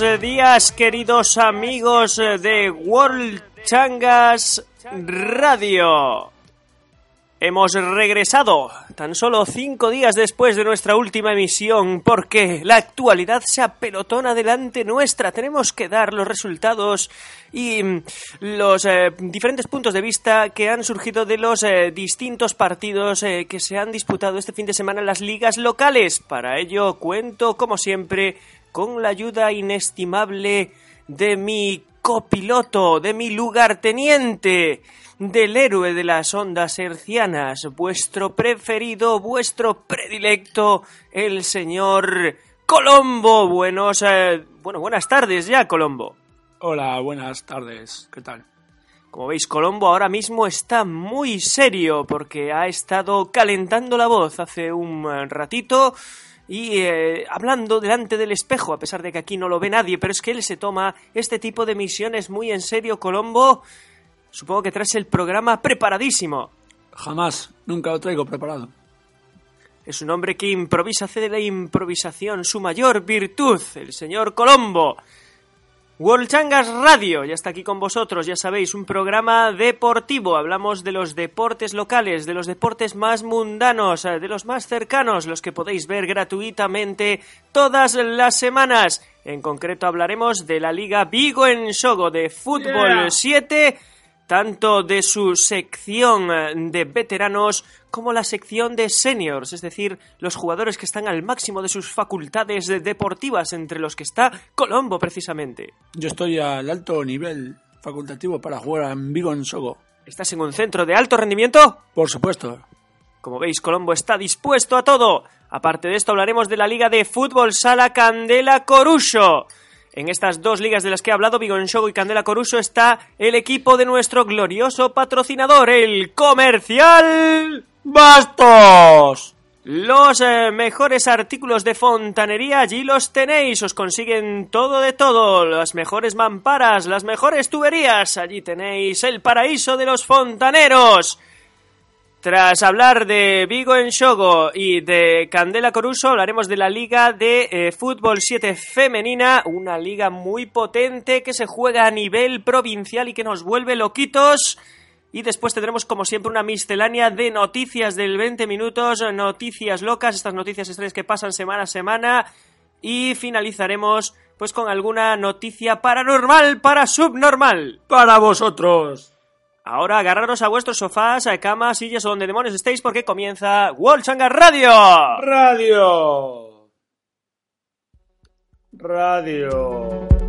buenos días, queridos amigos de World Changas Radio. Hemos regresado tan solo cinco días después de nuestra última emisión porque la actualidad se apelotona delante nuestra. Tenemos que dar los resultados y mm, los eh, diferentes puntos de vista que han surgido de los eh, distintos partidos eh, que se han disputado este fin de semana en las ligas locales. Para ello cuento, como siempre, con la ayuda inestimable de mi copiloto, de mi lugarteniente del héroe de las ondas hercianas, vuestro preferido, vuestro predilecto, el señor Colombo. Buenos, eh, bueno, buenas tardes ya, Colombo. Hola, buenas tardes. ¿Qué tal? Como veis, Colombo ahora mismo está muy serio porque ha estado calentando la voz hace un ratito y eh, hablando delante del espejo, a pesar de que aquí no lo ve nadie, pero es que él se toma este tipo de misiones muy en serio, Colombo. Supongo que traes el programa preparadísimo. Jamás, nunca lo traigo preparado. Es un hombre que improvisa, hace de la improvisación su mayor virtud, el señor Colombo. World Changas Radio, ya está aquí con vosotros, ya sabéis, un programa deportivo. Hablamos de los deportes locales, de los deportes más mundanos, eh, de los más cercanos, los que podéis ver gratuitamente todas las semanas. En concreto hablaremos de la Liga Vigo en Sogo de Fútbol 7 tanto de su sección de veteranos como la sección de seniors, es decir, los jugadores que están al máximo de sus facultades deportivas, entre los que está Colombo precisamente. Yo estoy al alto nivel facultativo para jugar en Vigo en Sogo. ¿Estás en un centro de alto rendimiento? Por supuesto. Como veis, Colombo está dispuesto a todo. Aparte de esto, hablaremos de la Liga de Fútbol Sala Candela Corucho en estas dos ligas de las que he hablado, Show y Candela Coruso, está el equipo de nuestro glorioso patrocinador, el Comercial Bastos. Los eh, mejores artículos de fontanería allí los tenéis, os consiguen todo de todo, las mejores mamparas, las mejores tuberías, allí tenéis el paraíso de los fontaneros. Tras hablar de Vigo en Shogo y de Candela Coruso, hablaremos de la Liga de eh, Fútbol 7 Femenina, una liga muy potente que se juega a nivel provincial y que nos vuelve loquitos. Y después tendremos, como siempre, una miscelánea de noticias del 20 minutos, noticias locas, estas noticias estrellas que pasan semana a semana. Y finalizaremos, pues, con alguna noticia paranormal para subnormal. Para vosotros. Ahora agarraros a vuestros sofás, a camas, sillas o donde demonios estéis porque comienza Wolchanga Radio. Radio. Radio.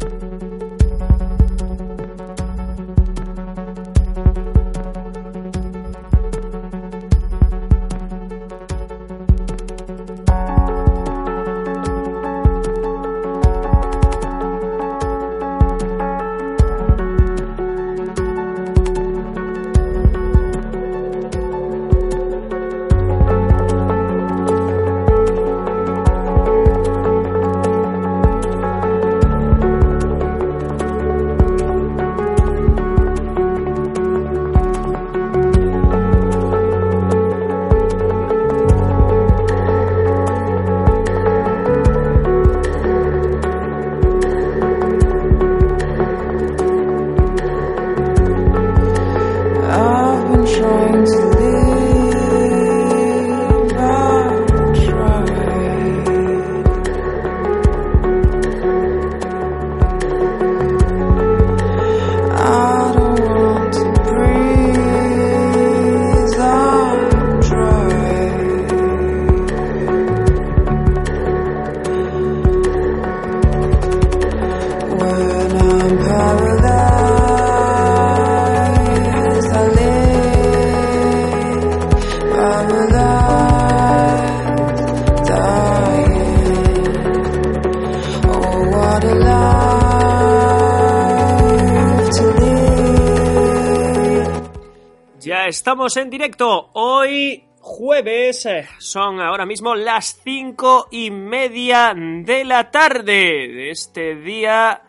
Estamos en directo. Hoy jueves eh, son ahora mismo las cinco y media de la tarde de este día.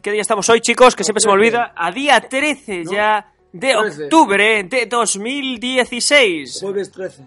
¿Qué día estamos hoy, chicos? Que siempre se me olvida. A día 13 ya de octubre de 2016. Jueves 13.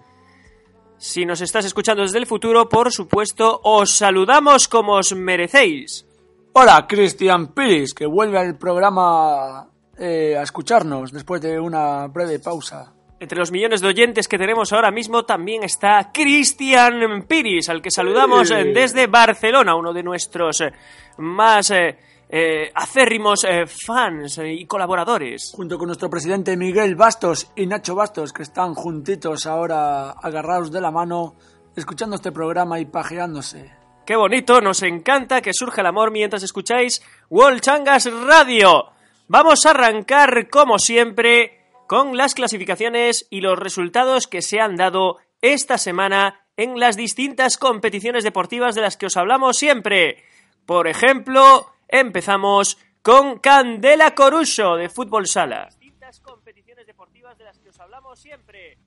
Si nos estás escuchando desde el futuro, por supuesto, os saludamos como os merecéis. Hola, Cristian Piris, que vuelve al programa eh, a escucharnos después de una breve pausa. Entre los millones de oyentes que tenemos ahora mismo también está Cristian Piris, al que saludamos eh, desde Barcelona, uno de nuestros eh, más eh, acérrimos fans y colaboradores. Junto con nuestro presidente Miguel Bastos y Nacho Bastos, que están juntitos ahora agarrados de la mano, escuchando este programa y pajeándose. Qué bonito, nos encanta que surja el amor mientras escucháis World Changas Radio. Vamos a arrancar, como siempre, con las clasificaciones y los resultados que se han dado esta semana en las distintas competiciones deportivas de las que os hablamos siempre. Por ejemplo, empezamos con Candela Coruso de Fútbol Sala. Distintas competiciones deportivas de las que os hablamos siempre.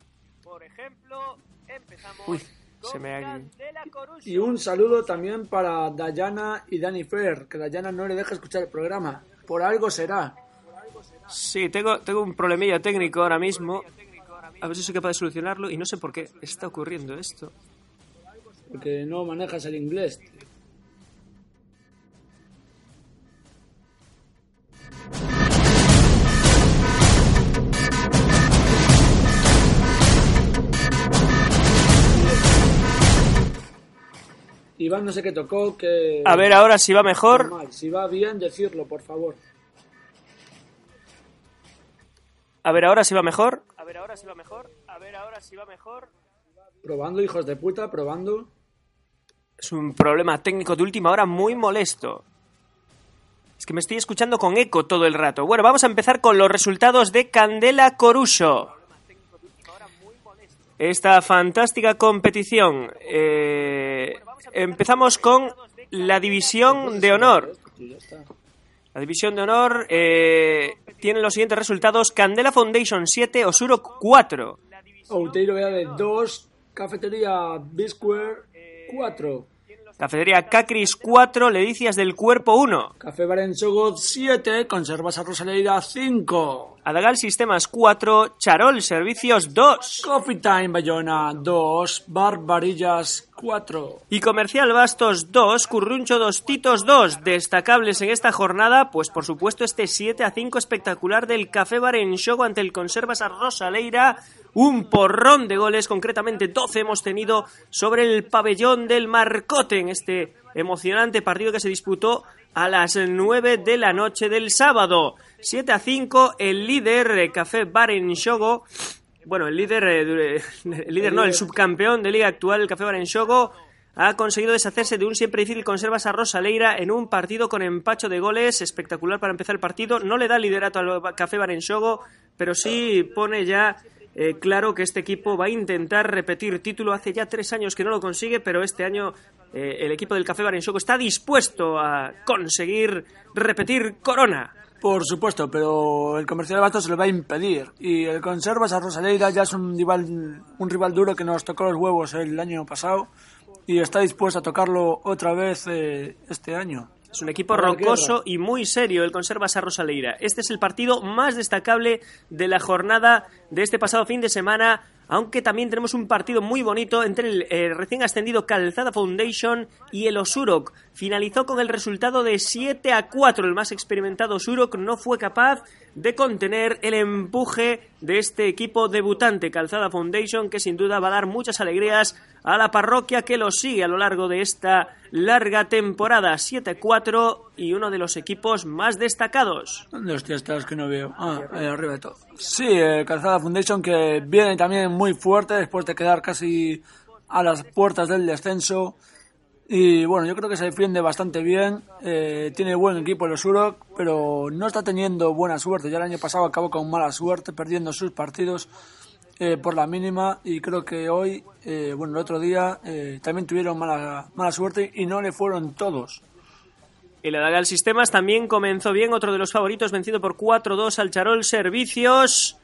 Por ejemplo, empezamos Uy, se me ha... Y un saludo también para Dayana y Dani Fer, que Dayana no le deja escuchar el programa. Por algo será. Sí, tengo, tengo un problemilla técnico ahora mismo. A ver si soy capaz de solucionarlo y no sé por qué está ocurriendo esto. Porque no manejas el inglés. Iván no sé qué tocó, que... A ver ahora si va mejor. Normal. Si va bien, decirlo, por favor. A ver ahora si va mejor. A ver ahora si va mejor. A ver ahora si va mejor. Probando, hijos de puta, probando. Es un problema técnico de última hora muy molesto. Es que me estoy escuchando con eco todo el rato. Bueno, vamos a empezar con los resultados de Candela Coruso. Esta fantástica competición. Eh, empezamos con la división de honor. La división de honor eh, tiene los siguientes resultados. Candela Foundation 7, Osuro 4. Outeiro de 2, Cafetería Bisquare 4, Cafetería Cacris 4, Ledicias del Cuerpo 1. Café Barensogo 7, Conservas a Rosaleira 5, Adagal Sistemas 4, Charol Servicios 2. Coffee Time Bayona 2, Barbarillas 4. Y Comercial Bastos 2, Curruncho 2, Titos 2. Destacables en esta jornada, pues por supuesto este 7 a 5 espectacular del Café Bar en Shogo ante el Conservas a Rosaleira. Un porrón de goles, concretamente 12 hemos tenido sobre el pabellón del Marcote en este emocionante partido que se disputó a las 9 de la noche del sábado. 7 a 5, el líder eh, Café Bar en Shogo bueno, el líder, eh, dure- el líder no, el subcampeón de liga actual, el Café Barenxogo, ha conseguido deshacerse de un siempre difícil conservas a Rosaleira en un partido con empacho de goles, espectacular para empezar el partido. No le da liderato al Café Barenxogo, pero sí pone ya eh, claro que este equipo va a intentar repetir título. Hace ya tres años que no lo consigue, pero este año eh, el equipo del Café Barenxogo está dispuesto a conseguir repetir corona. Por supuesto, pero el Comercial Bastos se lo va a impedir. Y el Conservas a Rosaleira ya es un rival, un rival duro que nos tocó los huevos el año pasado y está dispuesto a tocarlo otra vez eh, este año. Es un equipo rocoso y muy serio el Conservas a Rosaleira. Este es el partido más destacable de la jornada de este pasado fin de semana, aunque también tenemos un partido muy bonito entre el eh, recién ascendido Calzada Foundation y el Osurok. Finalizó con el resultado de 7 a 4. El más experimentado Osurok no fue capaz de contener el empuje de este equipo debutante Calzada Foundation, que sin duda va a dar muchas alegrías a la parroquia que lo sigue a lo largo de esta larga temporada. 7-4 y uno de los equipos más destacados. ¿Dónde estás que no veo? Ah, ahí arriba de todo. Sí, eh, Calzada Foundation que viene también muy fuerte después de quedar casi a las puertas del descenso. Y bueno, yo creo que se defiende bastante bien. eh, tiene buen equipo los Urok, pero no está teniendo buena suerte. Ya el año pasado acabó con mala suerte, perdiendo sus partidos eh, por la mínima. Y creo que hoy, eh, bueno, el otro día eh, también tuvieron mala, mala suerte y no le fueron todos. El Adagal Sistemas también comenzó bien, otro de los favoritos, vencido por 4-2 al Charol Servicios.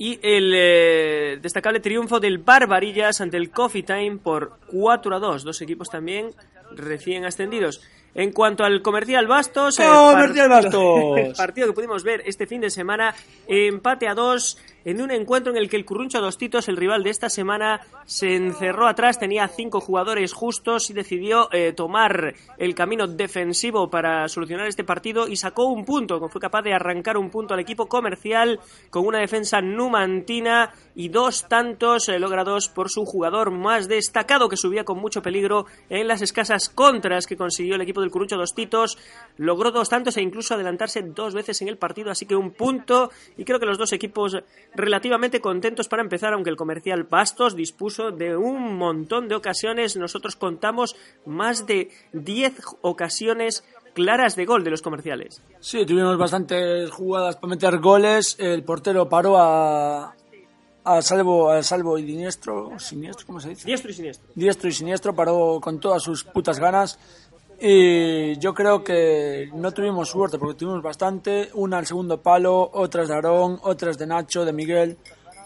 Y el eh, destacable triunfo del Barbarillas ante el Coffee Time por 4-2. Dos equipos también recién ascendidos. En cuanto al Comercial Bastos... eh, ¡Comercial Bastos! el partido que pudimos ver este fin de semana, empate a dos en un encuentro en el que el Curruncho Dostitos, el rival de esta semana, se encerró atrás, tenía cinco jugadores justos y decidió eh, tomar el camino defensivo para solucionar este partido y sacó un punto, fue capaz de arrancar un punto al equipo comercial con una defensa numantina y dos tantos eh, logrados por su jugador más destacado que subía con mucho peligro en las escasas contras que consiguió el equipo del Curruncho Dostitos, logró dos tantos e incluso adelantarse dos veces en el partido, así que un punto. Y creo que los dos equipos relativamente contentos para empezar, aunque el comercial Bastos dispuso de un montón de ocasiones. Nosotros contamos más de 10 ocasiones claras de gol de los comerciales. Sí, tuvimos bastantes jugadas para meter goles. El portero paró a, a salvo, a salvo y siniestro, siniestro, ¿cómo se dice? Diestro y siniestro. Diestro y siniestro, paró con todas sus putas ganas. Y yo creo que no tuvimos suerte porque tuvimos bastante. Una al segundo palo, otras de Aarón, otras de Nacho, de Miguel,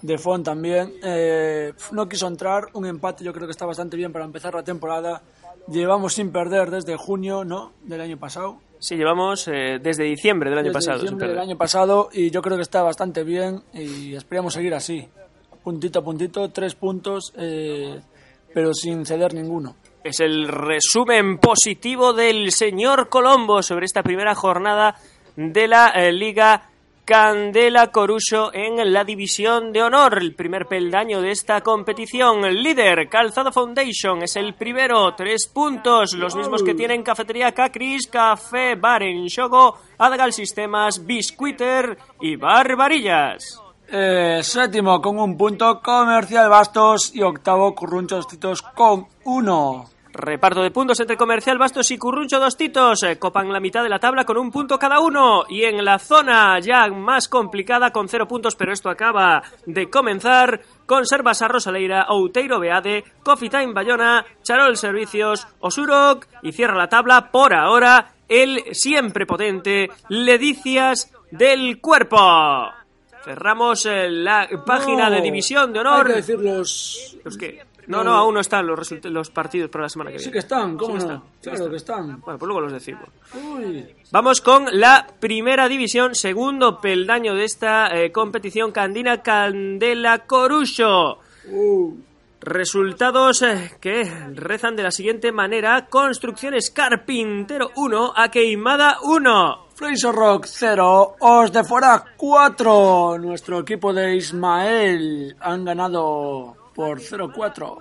de Font también. Eh, no quiso entrar. Un empate yo creo que está bastante bien para empezar la temporada. Llevamos sin perder desde junio, ¿no? Del año pasado. Sí, llevamos eh, desde diciembre del año Desde pasado. diciembre del año pasado y yo creo que está bastante bien y esperamos seguir así. Puntito a puntito, tres puntos, eh, pero sin ceder ninguno. Es el resumen positivo del señor Colombo sobre esta primera jornada de la eh, Liga Candela Coruso en la División de Honor. El primer peldaño de esta competición. El líder, Calzado Foundation, es el primero. Tres puntos, los mismos que tienen Cafetería Cacris, Café Bar en Shogo, Adagal Sistemas, Biscuiter y Barbarillas. Eh, séptimo con un punto, Comercial Bastos y octavo Currunchos Titos con uno. Reparto de puntos entre Comercial Bastos y Curruncho Dostitos. Eh, Copan la mitad de la tabla con un punto cada uno. Y en la zona ya más complicada con cero puntos, pero esto acaba de comenzar. Conservas a Rosaleira, Outeiro Beade, Coffee Time Bayona, Charol Servicios, Osurok y cierra la tabla por ahora el siempre potente Ledicias del Cuerpo. Cerramos eh, la página de División de Honor. Hay que decir los... ¿Los qué? No, no, aún no están los, los partidos para la semana que viene. Sí que están, ¿cómo Sí que no? están, sí que Claro que están. Bueno, pues luego los decimos. Uy. Vamos con la primera división, segundo peldaño de esta eh, competición, Candina Candela Corucho. Uh. Resultados eh, que rezan de la siguiente manera: Construcciones Carpintero 1, a Queimada 1. Fraser Rock 0, Os de Fuera 4. Nuestro equipo de Ismael han ganado por 0-4.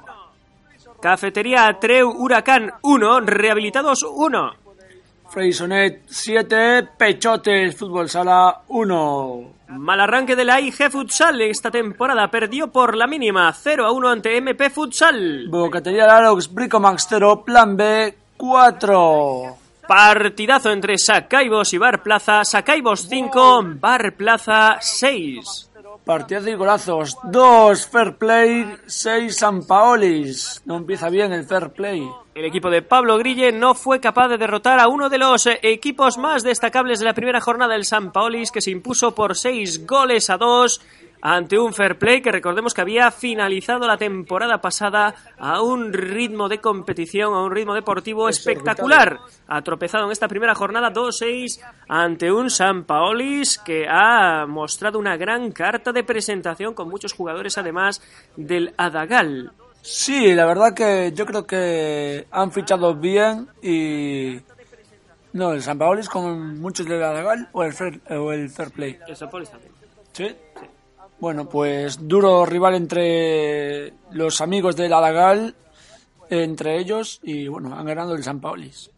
Cafetería Treu Huracán 1, Rehabilitados 1. Freysonet 7, Pechotes Fútbol Sala 1. Mal arranque de la IG Futsal esta temporada, perdió por la mínima 0 a 1 ante MP Futsal. Bocatería Larox Bricomax 0, Plan B 4. Partidazo entre Sacaibos y Bar Plaza, Sacaibos 5, Bar Plaza 6. Partidas y golazos 2, Fair Play 6, San Paolis. No empieza bien el Fair Play. El equipo de Pablo Grille no fue capaz de derrotar a uno de los eh, equipos más destacables de la primera jornada del San Paolis, que se impuso por 6 goles a 2 ante un fair play que recordemos que había finalizado la temporada pasada a un ritmo de competición, a un ritmo deportivo espectacular. Ha tropezado en esta primera jornada 2-6 ante un San Paolis que ha mostrado una gran carta de presentación con muchos jugadores además del Adagal. Sí, la verdad que yo creo que han fichado bien y... No, el San Paolis con muchos de la legal o el Fair, o el fair Play. El San Paolis también. ¿Sí? Bueno, pues duro rival entre los amigos del Adagal, entre ellos, y bueno, han ganado el San Paolis.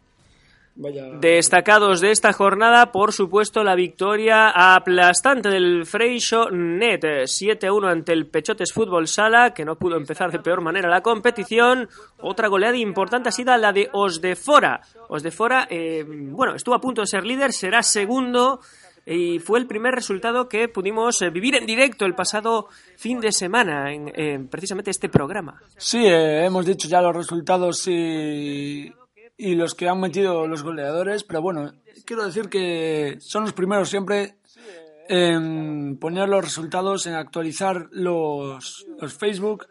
Vaya. Destacados de esta jornada, por supuesto, la victoria aplastante del Freixo Net 7-1 ante el Pechotes Fútbol Sala, que no pudo empezar de peor manera la competición. Otra goleada importante ha sido la de Osdefora. Osdefora, eh, bueno, estuvo a punto de ser líder, será segundo y fue el primer resultado que pudimos eh, vivir en directo el pasado fin de semana en, en precisamente este programa. Sí, eh, hemos dicho ya los resultados y, y los que han metido los goleadores, pero bueno, quiero decir que son los primeros siempre en poner los resultados, en actualizar los, los Facebook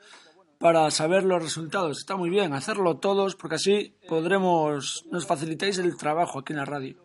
para saber los resultados. Está muy bien hacerlo todos porque así podremos, nos facilitáis el trabajo aquí en la radio.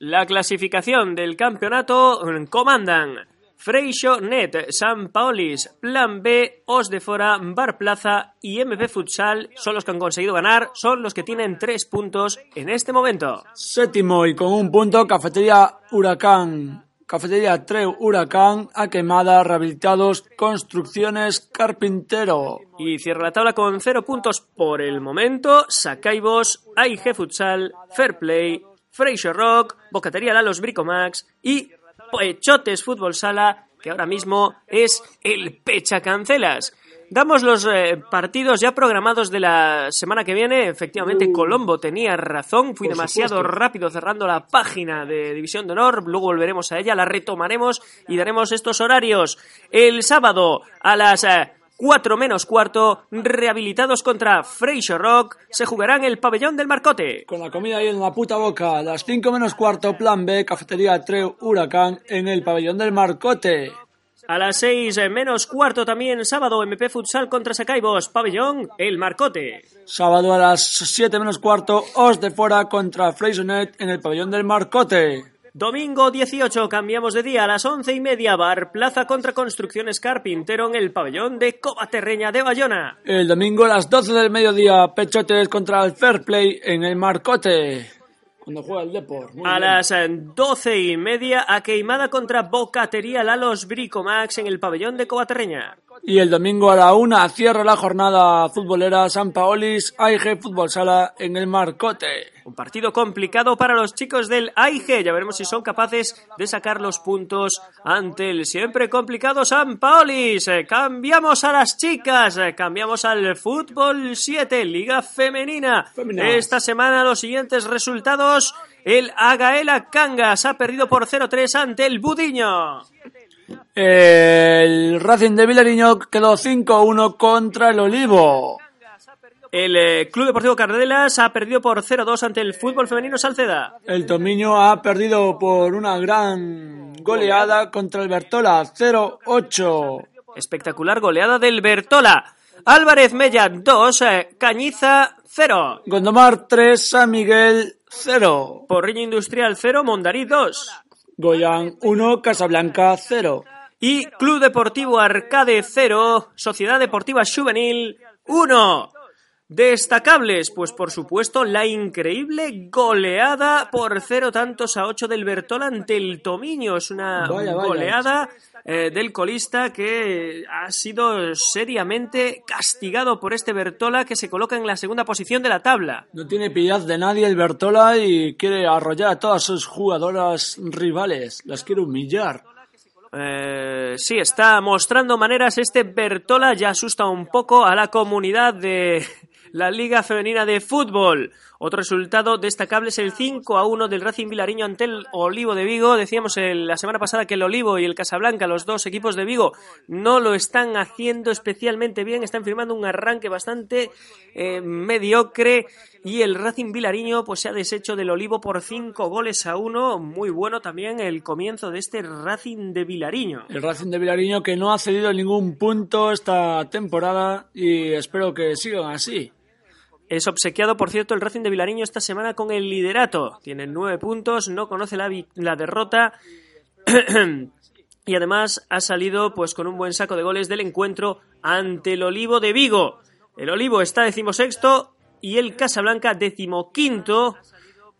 La clasificación del campeonato comandan Freixo Net, San Paolis, Plan B, Os de Fora, Bar Plaza y MP Futsal son los que han conseguido ganar, son los que tienen tres puntos en este momento. Séptimo y con un punto, Cafetería Huracán. Cafetería Treu Huracán, A Quemada, Rehabilitados, Construcciones, Carpintero. Y cierra la tabla con cero puntos por el momento, Sacaibos, AIG Futsal, Fair Play, Freixo Rock, Bocatería Lalos Bricomax y Pechotes Fútbol Sala, que ahora mismo es el Pecha Cancelas. Damos los eh, partidos ya programados de la semana que viene. Efectivamente, Uh. Colombo tenía razón. Fui Por demasiado supuesto. rápido cerrando la página de División de Honor. Luego volveremos a ella, la retomaremos y daremos estos horarios. El sábado a las eh, 4 menos cuarto, rehabilitados contra Freixo Rock, se jugarán el pabellón del Marcote. Con la comida ahí en la puta boca, las 5 menos cuarto, Plan B, Cafetería Treu Huracán, en el Pabellón del Marcote. A las 6 menos cuarto también sábado MP Futsal contra Sacaibos, pabellón el Marcote. Sábado a las 7 menos cuarto, Os de Fora contra Freysonet en el Pabellón del Marcote. Domingo 18 cambiamos de día a las once y media Bar Plaza contra Construcciones Carpintero en el pabellón de Covaterreña de Bayona. El domingo a las 12 del mediodía, Pechotes contra el Fair Play en el Marcote. Cuando juega el Depor. Muy A bien. las eh, doce y media a Queimada contra Bocatería Lalos Bricomax en el pabellón de Covaterreña. Y el domingo a la una cierra la jornada futbolera San Paolis AIG Fútbol Sala en el Marcote. Un partido complicado para los chicos del AIG. Ya veremos si son capaces de sacar los puntos ante el siempre complicado San Paolis. Eh, Cambiamos a las chicas. eh, Cambiamos al fútbol 7, Liga Femenina. Esta semana los siguientes resultados. El Agaela Cangas ha perdido por 0-3 ante el Budiño. El Racing de Vilariño quedó 5-1 contra el Olivo. El eh, Club Deportivo Cardelas ha perdido por 0-2 ante el fútbol femenino Salceda. El Tomiño ha perdido por una gran goleada contra el Bertola 0-8. Espectacular goleada del Bertola. Álvarez Mella 2, eh, Cañiza 0. Gondomar 3, San Miguel 0. Porriño Industrial 0, Mondarí 2. Goyan 1, Casablanca 0. Y Club Deportivo Arcade 0, Sociedad Deportiva Juvenil 1. Destacables, pues por supuesto la increíble goleada por cero tantos a 8 del Bertola ante el Tomiño. Es una Vaya, vaya. goleada eh, del colista que ha sido seriamente castigado por este Bertola que se coloca en la segunda posición de la tabla. No tiene piedad de nadie el Bertola y quiere arrollar a todas sus jugadoras rivales. Las quiere humillar. Eh, sí, está mostrando maneras este Bertola, ya asusta un poco a la comunidad de la Liga Femenina de Fútbol. Otro resultado destacable es el 5 a 1 del Racing Vilariño ante el Olivo de Vigo. Decíamos la semana pasada que el Olivo y el Casablanca, los dos equipos de Vigo, no lo están haciendo especialmente bien. Están firmando un arranque bastante eh, mediocre. Y el Racing Vilariño pues, se ha deshecho del Olivo por 5 goles a 1. Muy bueno también el comienzo de este Racing de Vilariño. El Racing de Vilariño que no ha cedido ningún punto esta temporada y espero que sigan así. Es obsequiado, por cierto, el Racing de Vilariño esta semana con el liderato. Tiene nueve puntos, no conoce la, derrota. y además ha salido pues con un buen saco de goles del encuentro ante el Olivo de Vigo. El Olivo está decimosexto y el Casablanca decimoquinto,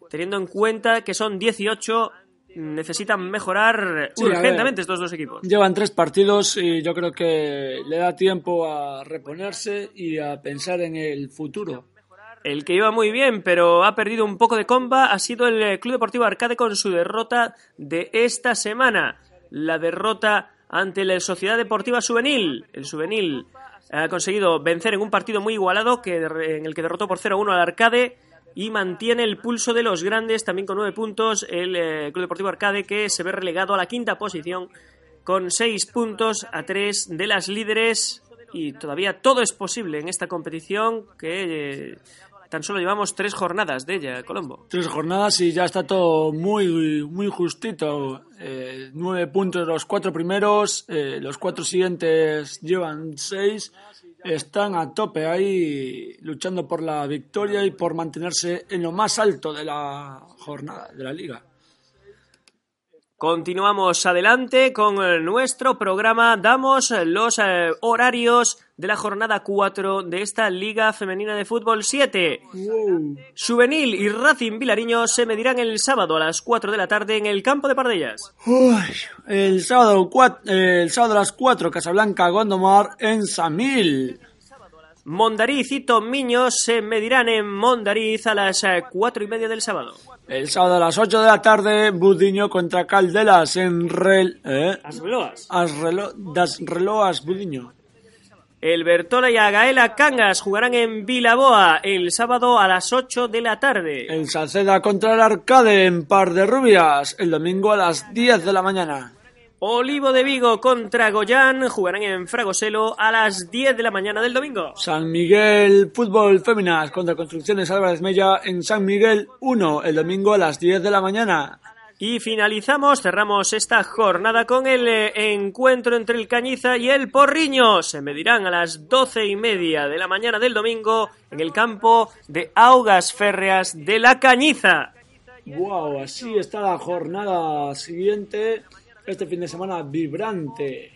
teniendo en cuenta que son 18, necesitan mejorar Sí, urgentemente estos dos equipos. Llevan tres partidos y yo creo que le da tiempo a reponerse y a pensar en el futuro. El que iba muy bien, pero ha perdido un poco de comba, ha sido el eh, Club Deportivo Arcade con su derrota de esta semana. La derrota ante la Sociedad Deportiva Juvenil. El Juvenil ha conseguido vencer en un partido muy igualado que, en el que derrotó por 0-1 al Arcade y mantiene el pulso de los grandes también con nueve puntos. El eh, Club Deportivo Arcade que se ve relegado a la quinta posición con seis puntos a tres de las líderes y todavía todo es posible en esta competición que eh, tan solo llevamos tres jornadas de ella, Colombo. Tres jornadas y ya está todo muy, muy justito. Eh, nueve puntos los cuatro primeros, eh, los cuatro siguientes llevan seis. Están a tope ahí luchando por la victoria y por mantenerse en lo más alto de la jornada, de la liga. Continuamos adelante con eh, nuestro programa. Damos eh, los eh, horarios de la jornada 4 de esta Liga Femenina de Fútbol 7. Juvenil y Racing Vilariño se medirán el sábado a las 4 de la tarde en el campo de Pardellas. Uy, el, sábado el sábado a las 4, Casablanca, Gondomar en Samil. Mondariz y Tomiño se medirán en Mondariz a las 4 y media del sábado. El sábado a las 8 de la tarde, Budiño contra Caldelas en Rel... ¿eh? As relo, das Reloas Budiño. El Bertola y Agaela Cangas jugarán en Vilaboa el sábado a las 8 de la tarde. El Salceda contra el Arcade en Par de Rubias, el domingo a las 10 de la mañana. Olivo de Vigo contra Goyán jugarán en Fragoselo a las 10 de la mañana del domingo. San Miguel Fútbol Féminas contra Construcciones Álvarez Mella en San Miguel 1, el domingo a las 10 de la mañana. Y finalizamos, cerramos esta jornada con el eh, encuentro entre el Cañiza y el Porriño. Se medirán a las doce y media de la mañana del domingo en el campo de Augas Férreas de la Cañiza. Wow, así está la jornada siguiente. Este fin de semana vibrante.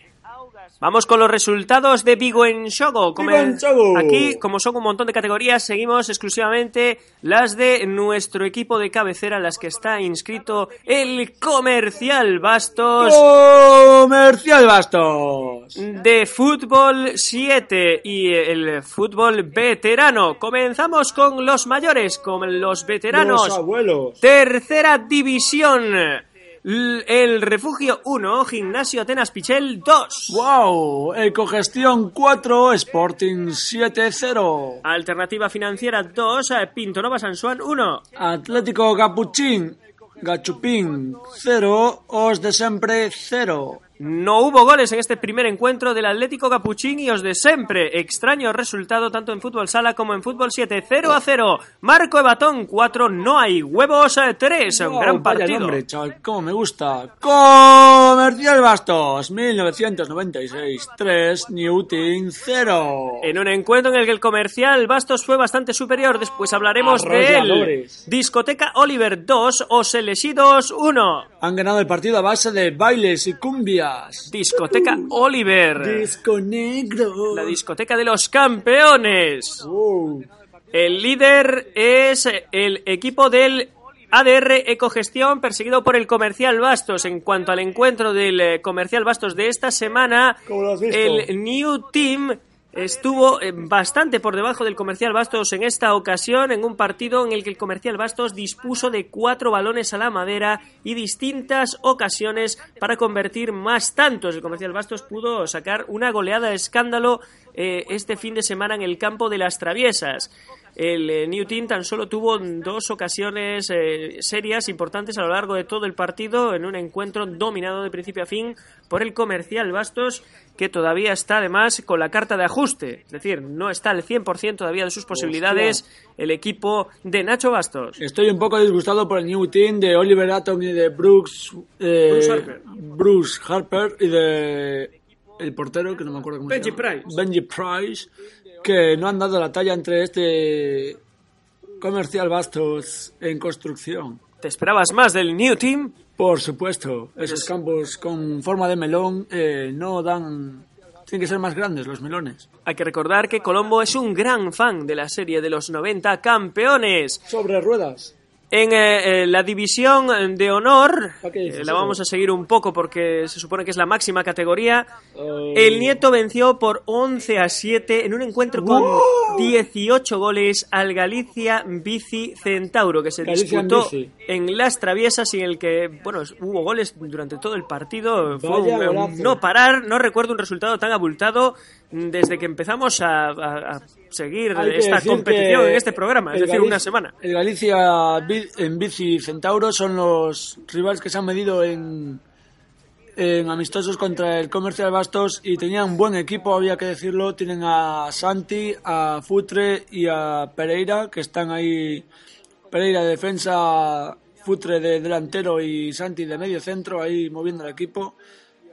Vamos con los resultados de Vigo en Shogo. Como Vigo en Shogo. Aquí, como son un montón de categorías, seguimos exclusivamente las de nuestro equipo de cabecera, las que está inscrito el Comercial Bastos. Comercial Bastos. de fútbol 7 y el fútbol veterano. Comenzamos con los mayores, con los veteranos. Los abuelos. Tercera división. El Refugio 1, Gimnasio Atenas Pichel 2. Wow, Ecogestión 4, Sporting 7-0. Alternativa Financiera 2, eh, Pinto Nova San Juan 1. Atlético Capuchín, Gachupín 0, Os de Sempre 0. No hubo goles en este primer encuentro del Atlético Capuchín y os de siempre. Extraño resultado tanto en fútbol sala como en fútbol 7. 0 a 0. Marco Ebatón 4. No hay huevos 3. Un Wow, gran partido. nombre, chaval, cómo me gusta. Comercial Bastos, 1996, 3, Newton 0. En un encuentro en el que el comercial Bastos fue bastante superior. Después hablaremos de él. Discoteca Oliver 2. Oselesidos 1. Han ganado el partido a base de bailes y Discoteca Oliver. Disco negro. La discoteca de los campeones. Wow. El líder es el equipo del ADR Ecogestión perseguido por el Comercial Bastos. En cuanto al encuentro del eh, Comercial Bastos de esta semana, el New Team estuvo eh, bastante por debajo del Comercial Bastos en esta ocasión, en un partido en el que el Comercial Bastos dispuso de cuatro balones a la madera y distintas ocasiones para convertir más tantos. El Comercial Bastos pudo sacar una goleada de escándalo eh, este fin de semana en el campo de las Traviesas. El eh, New Team tan solo tuvo dos ocasiones eh, serias importantes a lo largo de todo el partido en un encuentro dominado de principio a fin por el comercial Bastos que todavía está además con la carta de ajuste, es decir, no está al 100% todavía de sus posibilidades el equipo de Nacho Bastos. Estoy un poco disgustado por el New Team de Oliver Atom y de Brooks, eh, Bruce Harper. Bruce Harper y de el portero que no me acuerdo cómo Benji se llama. Price. Benji Price que no han dado la talla entre este comercial Bastos en construcción. ¿Te esperabas más del New Team? Por supuesto, esos campos con forma de melón eh, no dan... Tienen que ser más grandes los melones. Hay que recordar que Colombo es un gran fan de la serie de los 90 campeones. Sobre ruedas. En eh, eh, la división de honor, ¿Para qué dices eh, la vamos a seguir un poco porque se supone que es la máxima categoría. Eh, El Nieto venció por 11 a 7 en un encuentro con ¡Wow! 18 goles al Galicia Bici Centauro, que se disputó Bici. en las traviesas y en el que, bueno, hubo goles durante todo el partido. Fue un- un golazo. no parar, no recuerdo un resultado tan abultado desde que empezamos a, a- a seguir esta competición en este programa, es decir, Galicia- una semana. El Galicia En Bici Centauro son los rivales que se han medido en, en amistosos contra el Comercial Bastos y tenían un buen equipo, había que decirlo. Tienen a Santi, a Futre y a Pereira, que están ahí. Pereira de defensa, Futre de delantero y Santi de medio centro, ahí moviendo el equipo.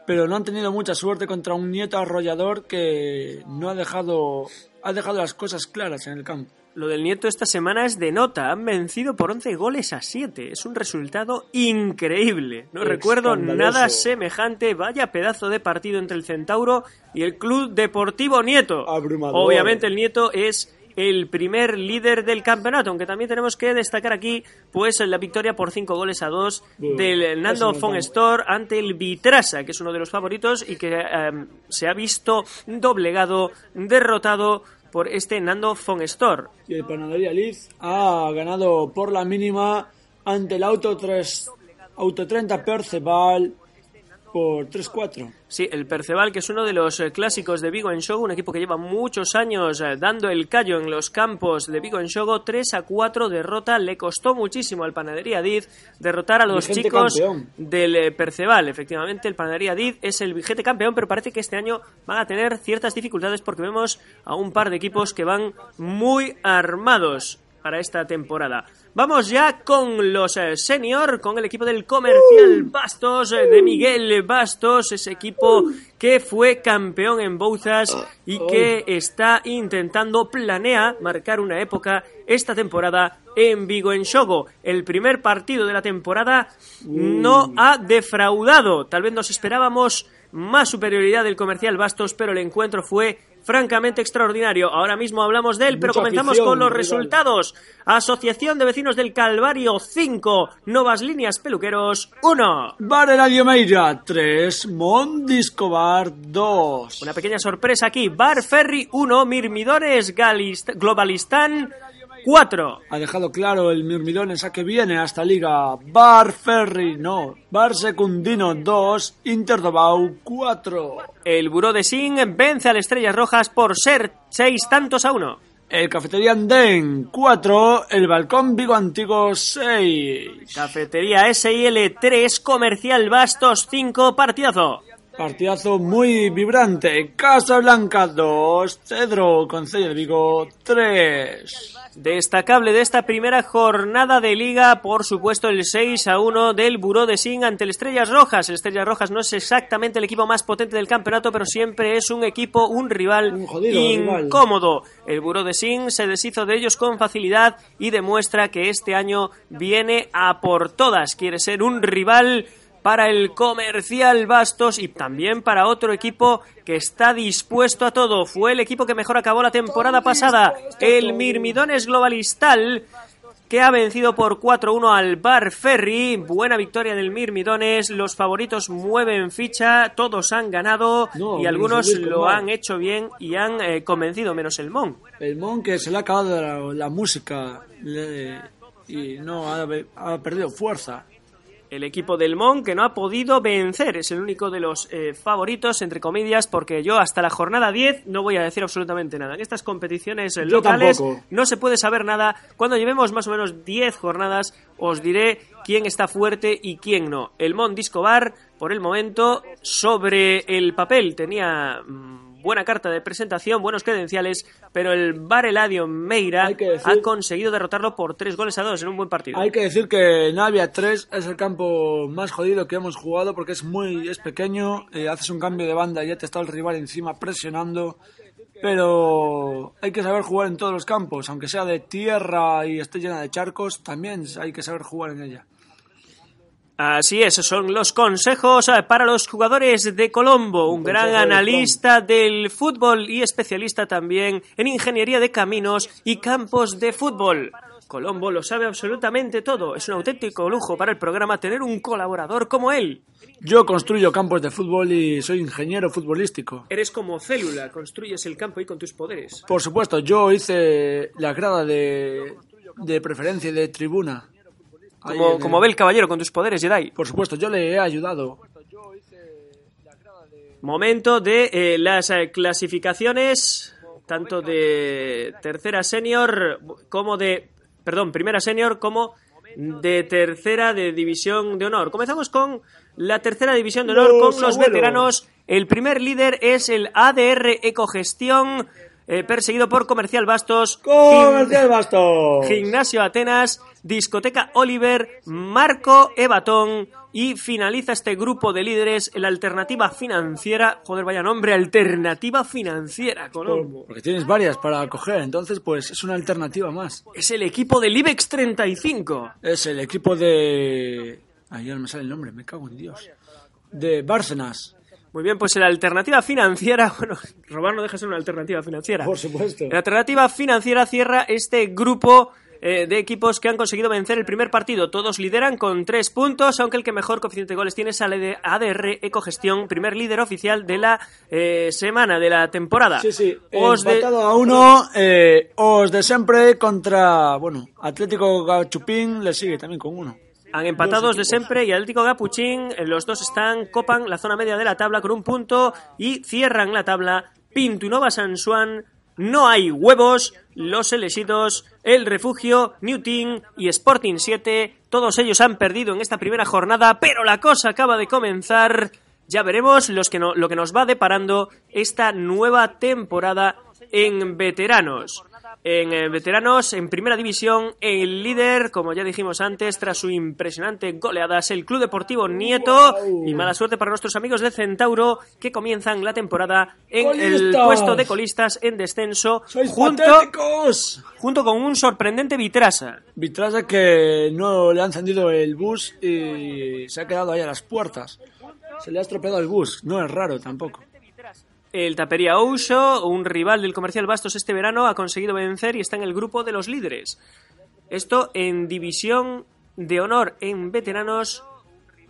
pero no han tenido mucha suerte contra un nieto arrollador que no ha dejado, ha dejado las cosas claras en el campo. Lo del Nieto esta semana es de nota. Han vencido por 11 goles a 7. Es un resultado increíble. No recuerdo nada semejante. Vaya pedazo de partido entre el Centauro y el Club Deportivo Nieto. Abrumador. Obviamente el Nieto es el primer líder del campeonato, aunque también tenemos que destacar aquí pues la victoria por 5 goles a 2 del Nando von Store ante el Vitrasa, que es uno de los favoritos y que eh, se ha visto doblegado, derrotado por este Nando von Store. Y el Panadería Liz ha ganado por la mínima ante el Auto 3 Auto 30 Perceval por 3-4. Sí, el Perceval, que es uno de los eh, clásicos de Vigo en Shogo, un equipo que lleva muchos años eh, dando el callo en los campos de Vigo en Shogo, 3 a 4 derrota, le costó muchísimo al Panadería Diz derrotar a los Vigente chicos campeón. del eh, Perceval. Efectivamente, el Panadería Diz es el vigente campeón, pero parece que este año van a tener ciertas dificultades porque vemos a un par de equipos que van muy armados para esta temporada. Vamos ya con los eh, senior, con el equipo del Comercial Bastos, eh, de Miguel Bastos, ese equipo que fue campeón en Bouzas y que está intentando, planea marcar una época esta temporada en Vigo en Shogo. El primer partido de la temporada no ha defraudado. Tal vez nos esperábamos más superioridad del Comercial Bastos, pero el encuentro fue francamente extraordinario. Ahora mismo hablamos de él, pero comenzamos afición, con los resultados. Asociación de Vecinos del Calvario 5, Novas Líneas Peluqueros 1. Bar Eladio Meira 3, Mondiscobar 2. Una pequeña sorpresa aquí. Bar Ferry 1, Mirmidones Galist- Globalistán 4. Ha dejado claro el Mirmidones a que viene hasta Liga. Bar Ferry no. Bar Secundino 2, Interdobau 4. El Buró de Sing vence al Estrellas Rojas por ser 6 tantos a 1. El Cafetería Andén 4, el Balcón Vigo Antiguo 6. Cafetería SIL 3, Comercial Bastos 5, partidazo. Partidazo muy vibrante. Casa Blanca 2, Cedro Concello de Vigo 3. Destacable de esta primera jornada de liga, por supuesto, el 6 a 1 del Buró de Sing ante el Estrellas Rojas. El Estrellas Rojas no es exactamente el equipo más potente del campeonato, pero siempre es un equipo, un rival Un jodido rival. incómodo. El Buró de Sing se deshizo de ellos con facilidad y demuestra que este año viene a por todas. Quiere ser un rival para el comercial Bastos y también para otro equipo que está dispuesto a todo. Fue el equipo que mejor acabó la temporada pasada, el Mirmidones Globalistal, que ha vencido por 4-1 al Bar Ferry. Buena victoria del Mirmidones. Los favoritos mueven ficha, todos han ganado No, y algunos lo han hecho bien y han eh, convencido, menos el Mon. El Mon que se le ha acabado la, la música le- y no ha, ha perdido fuerza. El equipo del Mon que no ha podido vencer es el único de los eh, favoritos, entre comillas, porque yo hasta la jornada 10 no voy a decir absolutamente nada. En estas competiciones Yo locales tampoco. no se puede saber nada. Cuando llevemos más o menos 10 jornadas os diré quién está fuerte y quién no. El Mon Discobar, por el momento, sobre el papel tenía mm, buena carta de presentación, buenos credenciales, pero el Bar Eladio Meira decir- ha conseguido derrotarlo por 3 goles a 2 en un buen partido. Hay que decir que Navia 3 es el campo más jodido que hemos jugado porque es muy es pequeño, eh, haces un cambio de banda y ya te está el rival encima presionando. Pero hay que saber jugar en todos los campos, aunque sea de tierra y esté llena de charcos, también hay que saber jugar en ella. Así es, son los consejos eh, para los jugadores de Colombo, un gran analista del fútbol y especialista también en ingeniería de caminos y campos de fútbol. Colombo lo sabe absolutamente todo. Es un auténtico lujo para el programa tener un colaborador como él. Yo construyo campos de fútbol y soy ingeniero futbolístico. Eres como célula, construyes el campo y con tus poderes. Por supuesto, yo hice la grada de, de preferencia y de tribuna. Como, como ve el caballero con tus poderes, Jedi. Por supuesto, yo le he ayudado. Momento de eh, las eh, clasificaciones, tanto de tercera senior como de, perdón, primera senior como de tercera de división de honor. Comenzamos con la tercera división de honor Los con los abuelos. veteranos. El primer líder es el ADR Ecogestión. Eh, perseguido por Comercial Bastos, Comercial Bastos. Gimnasio Atenas, Discoteca Oliver, Marco Evatón y finaliza este grupo de líderes en la alternativa financiera. Joder, vaya nombre, alternativa financiera, Colombo. Porque tienes varias para coger, entonces pues es una alternativa más. Es el equipo del IBEX 35. Es el equipo de... Ay, ya no me sale el nombre, me cago en Dios. De Bárcenas. Muy bien, pues la alternativa financiera, bueno, robar no deja de ser una alternativa financiera. Por supuesto. La alternativa financiera cierra este grupo eh, de equipos que han conseguido vencer el primer partido. Todos lideran con tres puntos, aunque el que mejor coeficiente de goles tiene sale de ADR Ecogestión, primer líder oficial de la eh, semana, de la temporada. Sí, sí, Os de- a uno, eh, os de siempre contra, bueno, Atlético Gachupín le sigue también con uno. Han empatados de siempre y Atlético Gapuchín, eh, los dos están, copan la zona media de la tabla con un punto y cierran la tabla Pinto y Nova San Juan, No hay huevos, los elegidos, El Refugio, Newton y Sporting 7, todos ellos han perdido en esta primera jornada, pero la cosa acaba de comenzar. Ya veremos los que no- lo que nos va deparando esta nueva temporada en veteranos. En eh, veteranos, en primera división, el líder, como ya dijimos antes, tras su impresionante goleada, es el Club Deportivo Nieto. Y mala suerte para nuestros amigos de Centauro, que comienzan la temporada en el puesto de colistas en descenso, ¡Sois junto, patéticos! junto con un sorprendente Vitrasa. Vitrasa que no le ha encendido el bus y se ha quedado ahí a las puertas. Se le ha estropeado el bus, no es raro tampoco. El Tapería Ouso, un rival del Comercial Bastos este verano, ha conseguido vencer y está en el grupo de los líderes. Esto en división de honor en veteranos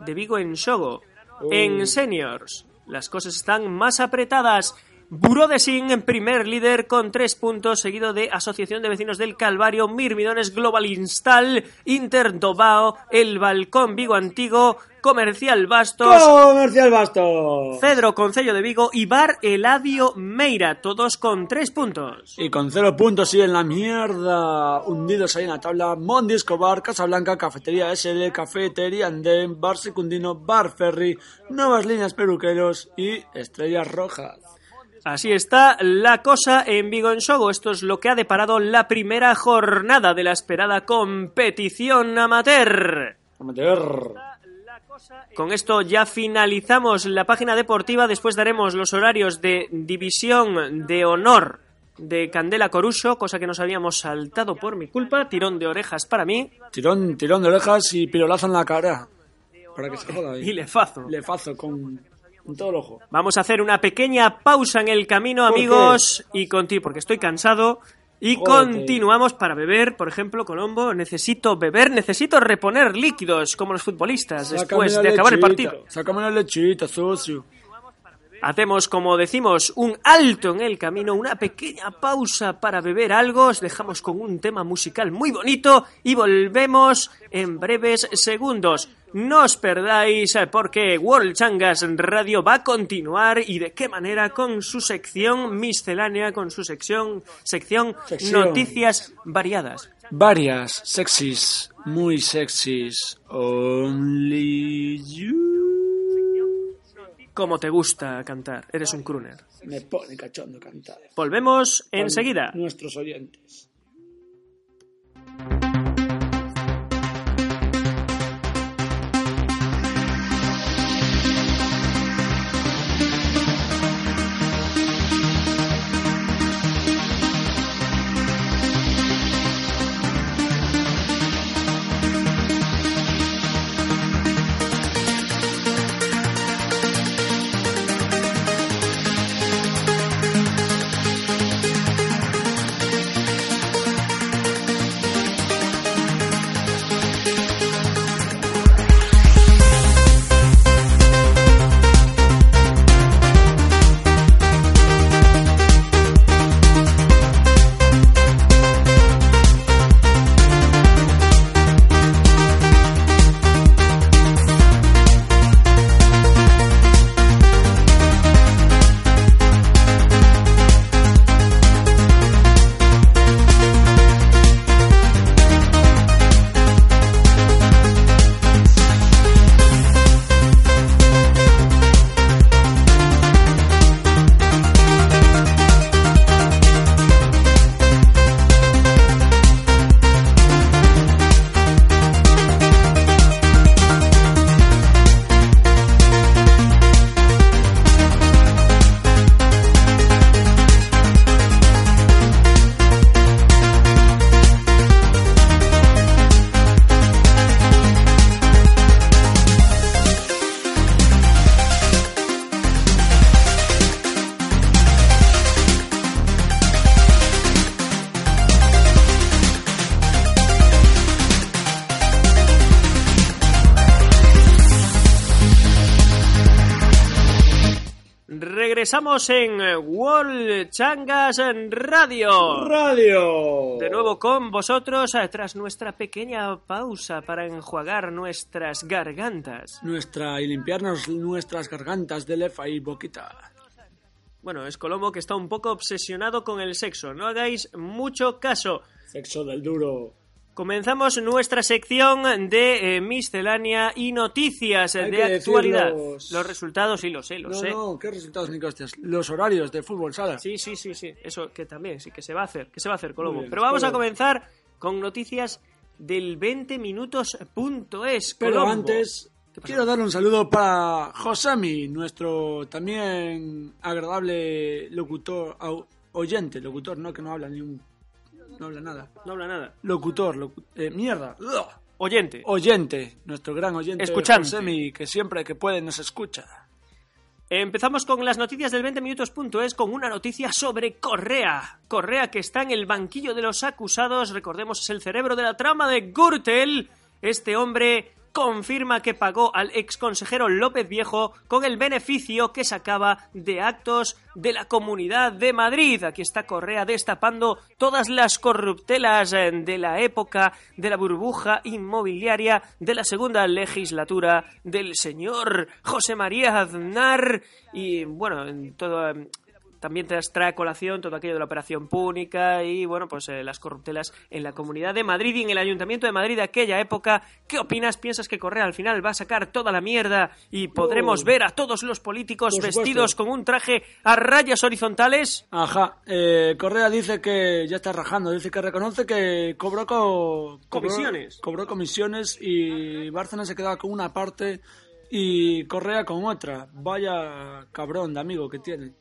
de Vigo en Shogo. En seniors, las cosas están más apretadas. Buró de Sin en primer líder con tres puntos, seguido de Asociación de Vecinos del Calvario, Mirmidones Global Install, Inter Dobao, El Balcón Vigo Antigo, Comercial Bastos, Comercial Bastos. Cedro Concello de Vigo y Bar Eladio Meira, todos con tres puntos. Y con cero puntos y en la mierda, hundidos ahí en la tabla, Mondi Escobar, Casablanca, Cafetería SL, Cafetería Andén, Bar Secundino, Bar Ferry, Nuevas Líneas Peruqueros y Estrellas Rojas. Así está la cosa en Vigo en Sogo. Esto es lo que ha deparado la primera jornada de la esperada competición amateur. Amateur. Con esto ya finalizamos la página deportiva. Después daremos los horarios de división de honor de Candela Coruso, cosa que nos habíamos saltado por mi culpa. Tirón de orejas para mí Tirón, tirón de orejas y pirolazo en la cara. Para que se joda ahí. y lefazo. Lefazo con, con todo el ojo. Vamos a hacer una pequeña pausa en el camino, ¿Por amigos, y contigo, porque estoy cansado. Y continuamos para beber, por ejemplo, Colombo, necesito beber, necesito reponer líquidos como los futbolistas después Sácame de acabar el partido. Sácame la lechita, socio. Hacemos, como decimos, un alto en el camino, una pequeña pausa para beber algo, os dejamos con un tema musical muy bonito y volvemos en breves segundos. No os perdáis eh, porque World Changas Radio va a continuar y de qué manera con su sección miscelánea, con su sección, sección Sección. noticias variadas. Varias, sexys, muy sexys. Only you. Como te gusta cantar, eres un crooner. Me pone cachondo cantar. Volvemos enseguida. Nuestros oyentes. Regresamos en World Changas Radio. Radio. De nuevo con vosotros eh, tras nuestra pequeña pausa para enjuagar nuestras gargantas. Nuestra y limpiarnos nuestras gargantas de lefa y boquita. Bueno, es Colombo que está un poco obsesionado con el sexo. No hagáis mucho caso. Sexo del duro. Comenzamos nuestra sección de eh, miscelánea y noticias eh, Hay de actualidad. Los resultados, sí, lo sé, lo No, sé. no, ¿qué resultados, ni hostias? Los horarios de fútbol sala. Sí, sí, sí, sí. Eso que también, sí, que se va a hacer, que se va a hacer, Colombo. Bien, Pero vamos a comenzar con noticias del 20minutos.es. Pero antes, quiero dar un saludo para Josami, nuestro también agradable locutor, oyente, locutor, no que no habla ni un. No habla nada. No habla nada. Locutor, locu- eh, mierda. Ugh. Oyente. Oyente, nuestro gran oyente. Escuchante. Josemi, que siempre que puede nos escucha. Empezamos con las noticias del 20minutos.es con una noticia sobre Correa. Correa que está en el banquillo de los acusados, recordemos es el cerebro de la trama de Gürtel. Este hombre confirma que pagó al ex consejero López Viejo con el beneficio que sacaba de actos de la Comunidad de Madrid. Aquí está Correa destapando todas las corruptelas eh, de la época de la burbuja inmobiliaria de la segunda legislatura del señor José María Aznar y bueno, en todo eh, también te trae a colación todo aquello de la operación púnica y bueno, pues eh, las corruptelas en la Comunidad de Madrid y en el Ayuntamiento de Madrid de aquella época. ¿Qué opinas? ¿Piensas que Correa al final va a sacar toda la mierda y podremos Oh. ver a todos los políticos vestidos con un traje a rayas horizontales? Ajá, eh, Correa dice que ya está rajando, dice que reconoce que cobró, co- cobró- Comisiones. Cobró comisiones y Bárcenas se quedaba con una parte y Correa con otra. Vaya cabrón de amigo que tiene.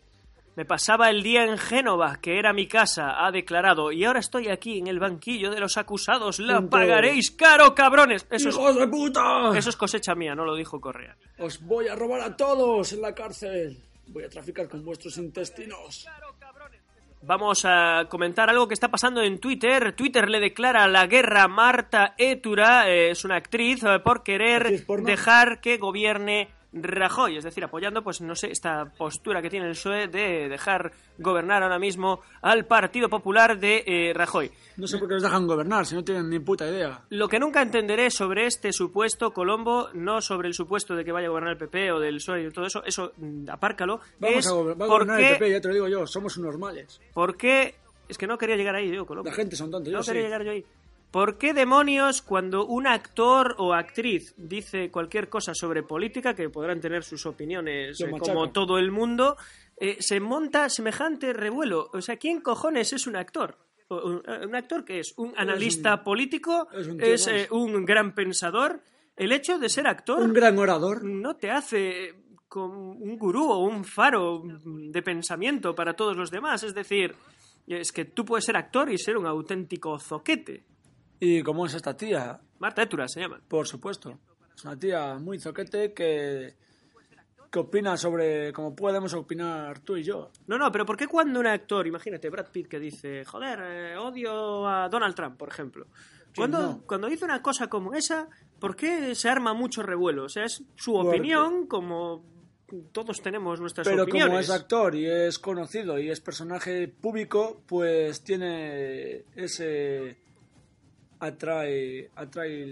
Me pasaba el día en Génova, que era mi casa, ha declarado, y ahora estoy aquí en el banquillo de los acusados. La pagaréis caro, cabrones. Eso es, ¡Hijos de puta! eso es cosecha mía, no lo dijo Correa. Os voy a robar a todos en la cárcel. Voy a traficar con vuestros intestinos. Vamos a comentar algo que está pasando en Twitter. Twitter le declara la guerra a Marta Étura, eh, es una actriz, eh, por querer dejar que gobierne Rajoy, es decir, apoyando, pues no sé, esta postura que tiene el PSOE de dejar gobernar ahora mismo al Partido Popular de eh, Rajoy. No sé por qué les dejan gobernar si no tienen ni puta idea. Lo que nunca entenderé sobre este supuesto Colombo, no sobre el supuesto de que vaya a gobernar el PP o del PSOE y todo eso, eso mm, apárcalo, Vamos es a, va gobernar el PP, ya te lo digo yo, somos unos normales. ¿Por qué? Es que no quería llegar ahí, yo, Colombo. La gente son tontos, yo no sí. quería llegar yo ahí. ¿Por qué demonios cuando un actor o actriz dice cualquier cosa sobre política, que podrán tener sus opiniones eh, como todo el mundo, eh, se monta semejante revuelo? O sea, ¿quién cojones es un actor? Un, eh, un actor que es un analista político, es un es eh, gran pensador. El hecho de ser actor Un gran orador. no te hace como un gurú o un faro de pensamiento para todos los demás. Es decir, es que tú puedes ser actor y ser un auténtico zoquete. Y como es esta tía, Marta Étura se llama. por supuesto. Es una tía muy zoquete que, que opina sobre cómo podemos opinar tú y yo. No, no, pero ¿por qué cuando un actor, imagínate Brad Pitt que dice, joder, eh, odio a Donald Trump, por ejemplo? Cuando, no? cuando dice una cosa como esa, ¿por qué se arma mucho revuelo? O sea, es su opinión, como todos tenemos nuestras Pero opiniones. como es actor y es conocido y es personaje público, pues tiene ese... atrae, atrae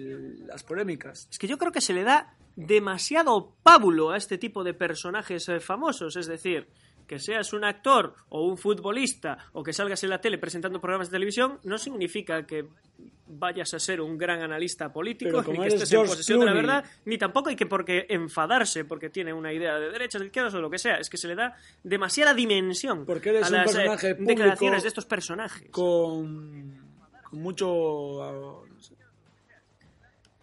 las polémicas. Es que yo creo que se le da demasiado pábulo a este tipo de personajes eh, famosos. Es decir, que seas un actor o un futbolista o que salgas en la tele presentando programas de televisión no significa que vayas a ser un gran analista político ni que estés en posesión de la verdad, ni tampoco hay que por qué enfadarse porque tiene una idea de derechas, de izquierdas o lo que sea. Es que se le da demasiada dimensión Porque eres a las eh, personaje declaraciones de estos personajes. Con, con mucho... ah, no sé.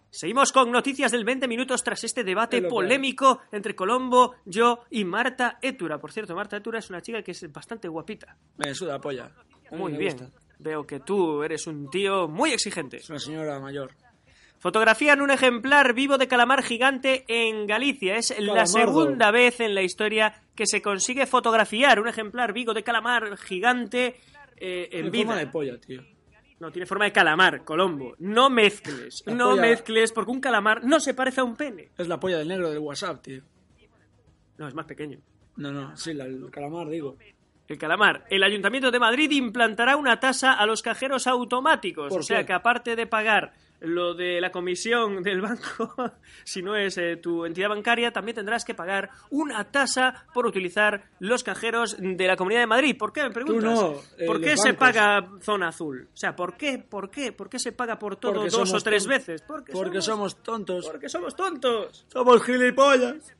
Seguimos con noticias del 20 minutos tras este debate Es que polémico entre Colombo, yo y Marta Étura. Por cierto, Marta Étura es una chica que es bastante guapita. Me suda polla. Muy me bien. gusta. Veo que tú eres un tío muy exigente. Es una señora mayor. Fotografían un ejemplar vivo de calamar gigante en Galicia. Es la segunda vez en la historia que se consigue fotografiar un ejemplar vivo de calamar gigante eh, en vida. de polla, tío. No, tiene forma de calamar, Colombo. No mezcles. La no polla- mezcles porque un calamar no se parece a un pene. Es la polla del negro del WhatsApp, tío. No, es más pequeño. No, no, sí, la- el calamar, digo. El calamar. El Ayuntamiento de Madrid implantará una tasa a los cajeros automáticos. ¿Por o sea qué? que aparte de pagar lo de la comisión del banco, si no es eh, tu entidad bancaria, también tendrás que pagar una tasa por utilizar los cajeros de la Comunidad de Madrid. ¿Por qué me preguntas? no, eh, ¿Por qué se bancos. paga zona azul? O sea, ¿por qué? ¿Por qué? ¿Por qué se paga por todo Porque dos o tres veces? Porque, Porque somos tontos. porque somos tontos. Somos gilipollas.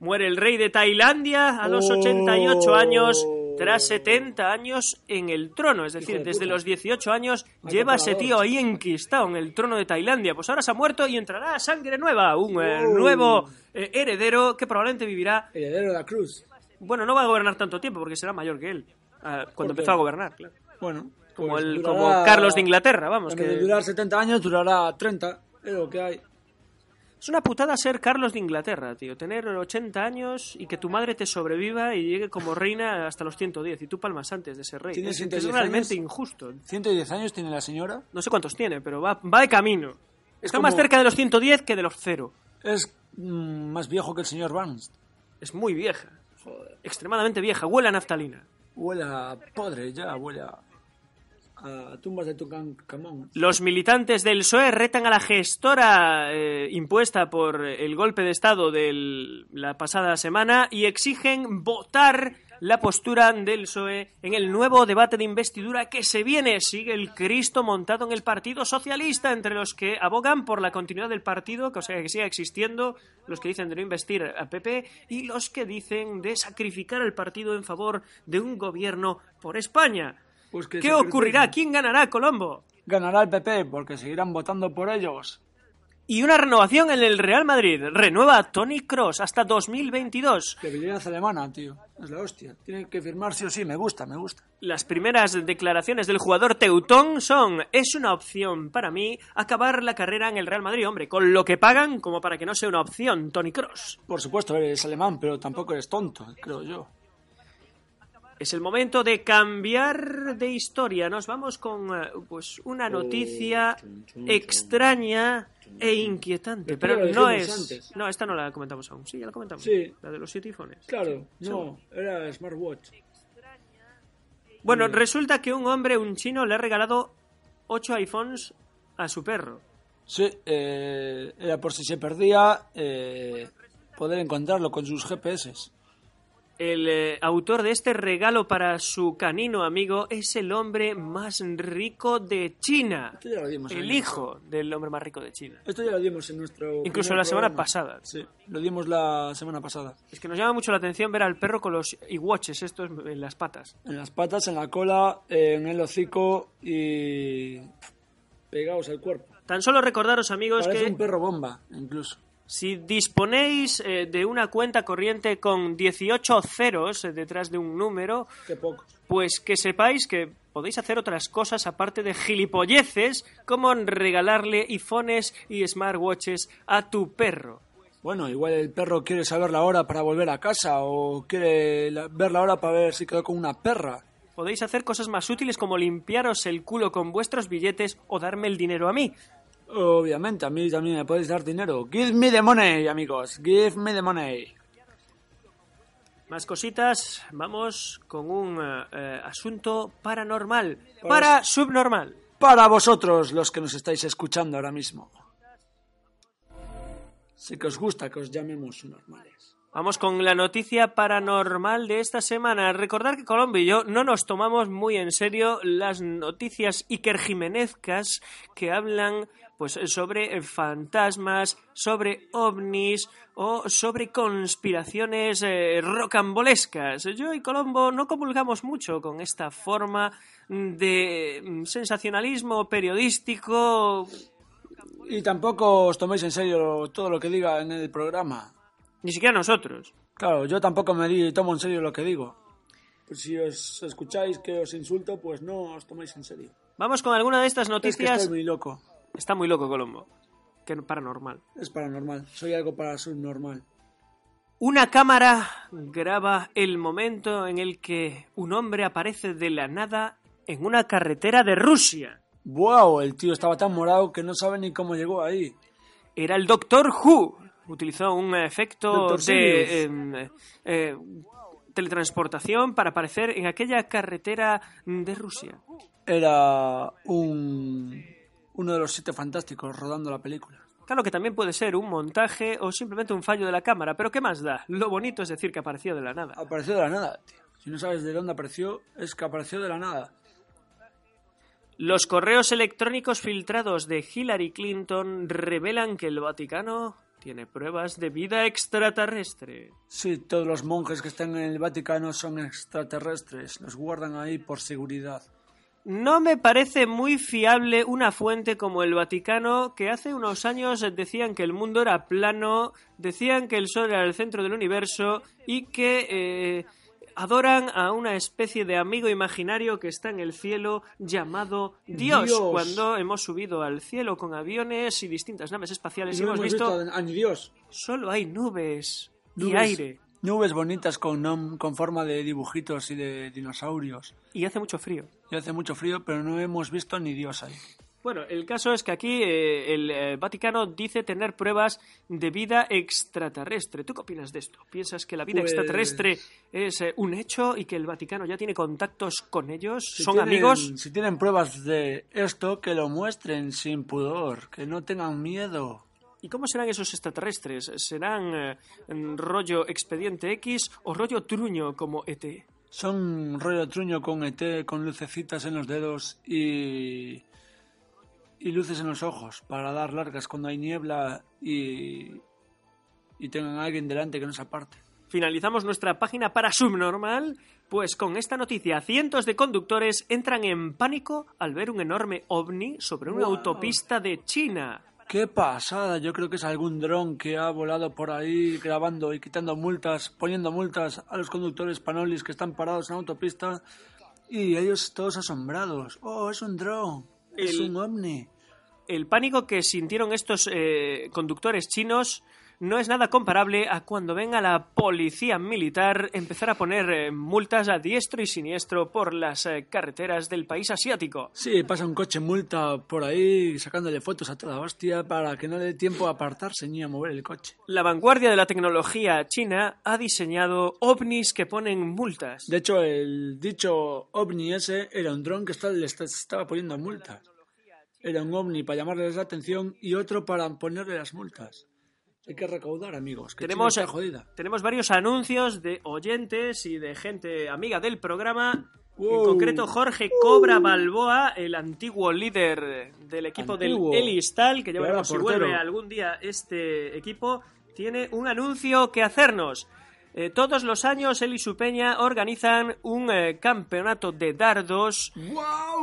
Muere el rey de Tailandia a los Oh. 88 años tras 70 años en el trono. Es decir, de desde los 18 años lleva ese tío ahí enquistado en el trono de Tailandia. Pues ahora se ha muerto y entrará sangre nueva, un eh, nuevo eh, heredero que probablemente vivirá... Heredero de la cruz. Bueno, no va a gobernar tanto tiempo porque será mayor que él. ah, cuando empezó a gobernar, claro. Bueno, Como, pues el, durará- como Carlos de Inglaterra, vamos. Que... de durar 70 años, durará 30. Es lo que hay. Es una putada ser Carlos de Inglaterra, tío. Tener 80 años y que tu madre te sobreviva y llegue como reina hasta los 110 y tú palmas antes de ser rey. ¿Tiene Es, es 110 realmente años? injusto. 110 años tiene la señora. No sé cuántos tiene, pero va, va de camino. Está como- más cerca de los 110 que de los cero. Es mm, más viejo que el señor Barnes. Es muy vieja. Extremadamente vieja. Huele a naftalina. Huele a podre ya, huele a, Los militantes del PSOE retan a la gestora eh, impuesta por el golpe de Estado de la pasada semana y exigen votar la postura del PSOE en el nuevo debate de investidura que se viene. Sigue el Cristo montado en el Partido Socialista, entre los que abogan por la continuidad del partido, que, o sea, siga existiendo, los que dicen de no investir a PP y los que dicen de sacrificar al partido en favor de un gobierno por España. Pues que ¿Qué ocurrirá? ¿Quién ganará, Colombo? Ganará el PP porque seguirán votando por ellos. Y una renovación en el Real Madrid. Renueva a Tony Cross hasta 2022. Debilidad alemana, tío. Es la hostia. Tiene que firmar sí o sí. Me gusta, me gusta. Las primeras declaraciones del jugador teutón son es una opción para mí acabar la carrera en el Real Madrid, hombre, con lo que pagan como para que no sea una opción, Tony Cross. Por supuesto, eres alemán, pero tampoco eres tonto, creo yo. Es el momento de cambiar de historia. Nos vamos con eh, pues una noticia extraña e inquietante, Pero no es antes. No, esta no la comentamos aún. Sí, ya la comentamos. Sí. La de los siete iPhones. Claro, no, era smartwatch. Bueno, resulta que un hombre, un chino, le ha regalado ocho iPhones a su perro. Sí, eh, era por si se perdía eh, poder encontrarlo con sus GPS. El eh, autor de este regalo para su canino amigo es el hombre más rico de China. Esto ya lo dimos. El en- hijo del hombre más rico de China. Esto ya lo dimos en nuestro. Incluso la semana programa. pasada. Sí, lo dimos la semana pasada. Es que nos llama mucho la atención ver al perro con los iWatches estos en las patas. En las patas, en la cola, en el hocico y. pegados al cuerpo. Tan solo recordaros, amigos, Parece que un perro bomba, incluso. Si disponéis eh, de una cuenta corriente con 18 ceros eh, detrás de un número, Qué pues que sepáis que podéis hacer otras cosas aparte de gilipolleces, como regalarle iPhones y smartwatches a tu perro. Bueno, igual el perro quiere saber la hora para volver a casa o quiere la- ver la hora para ver si quedó con una perra. Podéis hacer cosas más útiles como limpiaros el culo con vuestros billetes o darme el dinero a mí. Obviamente, a mí también me podéis dar dinero. Give me the money, amigos. Give me the money. Más cositas, vamos con un eh, eh, asunto paranormal, Para- para subnormal. Para vosotros, los que nos estáis escuchando ahora mismo. Sé que os gusta que os llamemos normales. Vamos con la noticia paranormal de esta semana. Recordar que Colombia y yo no nos tomamos muy en serio las noticias ikerjimenezcas que hablan pues sobre fantasmas, sobre ovnis o sobre conspiraciones eh, rocambolescas. Yo y Colombo no comulgamos mucho con esta forma de sensacionalismo periodístico Y tampoco os toméis en serio todo lo que diga en el programa. Ni siquiera nosotros. Claro, yo tampoco me di- tomo en serio lo que digo. Pues si os escucháis que os insulto, pues no os toméis en serio. Vamos con alguna de estas Es que noticias. estoy muy loco. Está muy loco Colombo. Que paranormal. Es paranormal. Soy algo para subnormal. Una cámara graba el momento en el que un hombre aparece de la nada en una carretera de Rusia. ¡Wow! El tío estaba tan morado que no sabe ni cómo llegó ahí. Era el Doctor Who. Utilizó un efecto de em, eh, teletransportación para aparecer en aquella carretera de Rusia. Era un uno de los siete fantásticos rodando la película. Claro que también puede ser un montaje o simplemente un fallo de la cámara, pero ¿qué más da? Lo bonito es decir que apareció de la nada. Apareció de la nada, tío. Si no sabes de dónde apareció, es que apareció de la nada. Los correos electrónicos filtrados de Hillary Clinton revelan que el Vaticano tiene pruebas de vida extraterrestre. Sí, todos los monjes que están en el Vaticano son extraterrestres. Los guardan ahí por seguridad. No me parece muy fiable una fuente como el Vaticano, que hace unos años decían que el mundo era plano, decían que el Sol era el centro del universo y que eh, adoran a una especie de amigo imaginario que está en el cielo llamado Dios. Dios. Cuando hemos subido al cielo con aviones y distintas naves espaciales y no hemos hemos visto visto a ni Dios. solo hay nubes, y Nubes- aire Nubes bonitas con, nom- con forma de dibujitos y de dinosaurios. y hace mucho frío. Y hace mucho frío, pero no hemos visto ni Dios ahí. Bueno, el caso es que aquí eh, el eh, Vaticano dice tener pruebas de vida extraterrestre. ¿Tú qué opinas de esto? ¿Piensas que la vida Pues- extraterrestre es eh, un hecho y que el Vaticano ya tiene contactos con ellos? Si ¿Son tienen- amigos? Si tienen pruebas de esto, que lo muestren sin pudor, que no tengan miedo. ¿Y cómo serán esos extraterrestres? ¿Serán rollo expediente X o rollo truño como ET? Son rollo truño con ET, con lucecitas en los dedos y, y luces en los ojos para dar largas cuando hay niebla y, y tengan a alguien delante que no se aparte. Finalizamos nuestra página para Subnormal, pues con esta noticia cientos de conductores entran en pánico al ver un enorme ovni sobre una Wow. autopista de China. ¡Qué pasada! Yo creo que es algún dron que ha volado por ahí grabando y quitando multas, poniendo multas a los conductores panolis que están parados en la autopista y ellos todos asombrados. ¡Oh, es un dron! ¡Es El- un ovni! El pánico que sintieron estos eh, conductores chinos no es nada comparable a cuando venga la policía militar empezar a poner eh, multas a diestro y siniestro por las eh, carreteras del país asiático. Sí, pasa un coche multa por ahí sacándole fotos a toda hostia para que no le dé tiempo a apartarse ni a mover el coche. La vanguardia de la tecnología china ha diseñado ovnis que ponen multas. De hecho, el dicho ovni ese era un dron que le estaba poniendo multas. Era un ovni para llamarles la atención y otro para ponerle las multas. Hay que recaudar, amigos. Que Tenemos, está jodida. tenemos varios anuncios de oyentes y de gente amiga del programa. En concreto, Jorge Cobra Balboa, el antiguo líder del equipo Antiguo. del Elistal, que ya veremos si vuelve algún día este equipo, tiene un anuncio que hacernos. Eh, todos los años, él y su peña organizan un eh, campeonato de dardos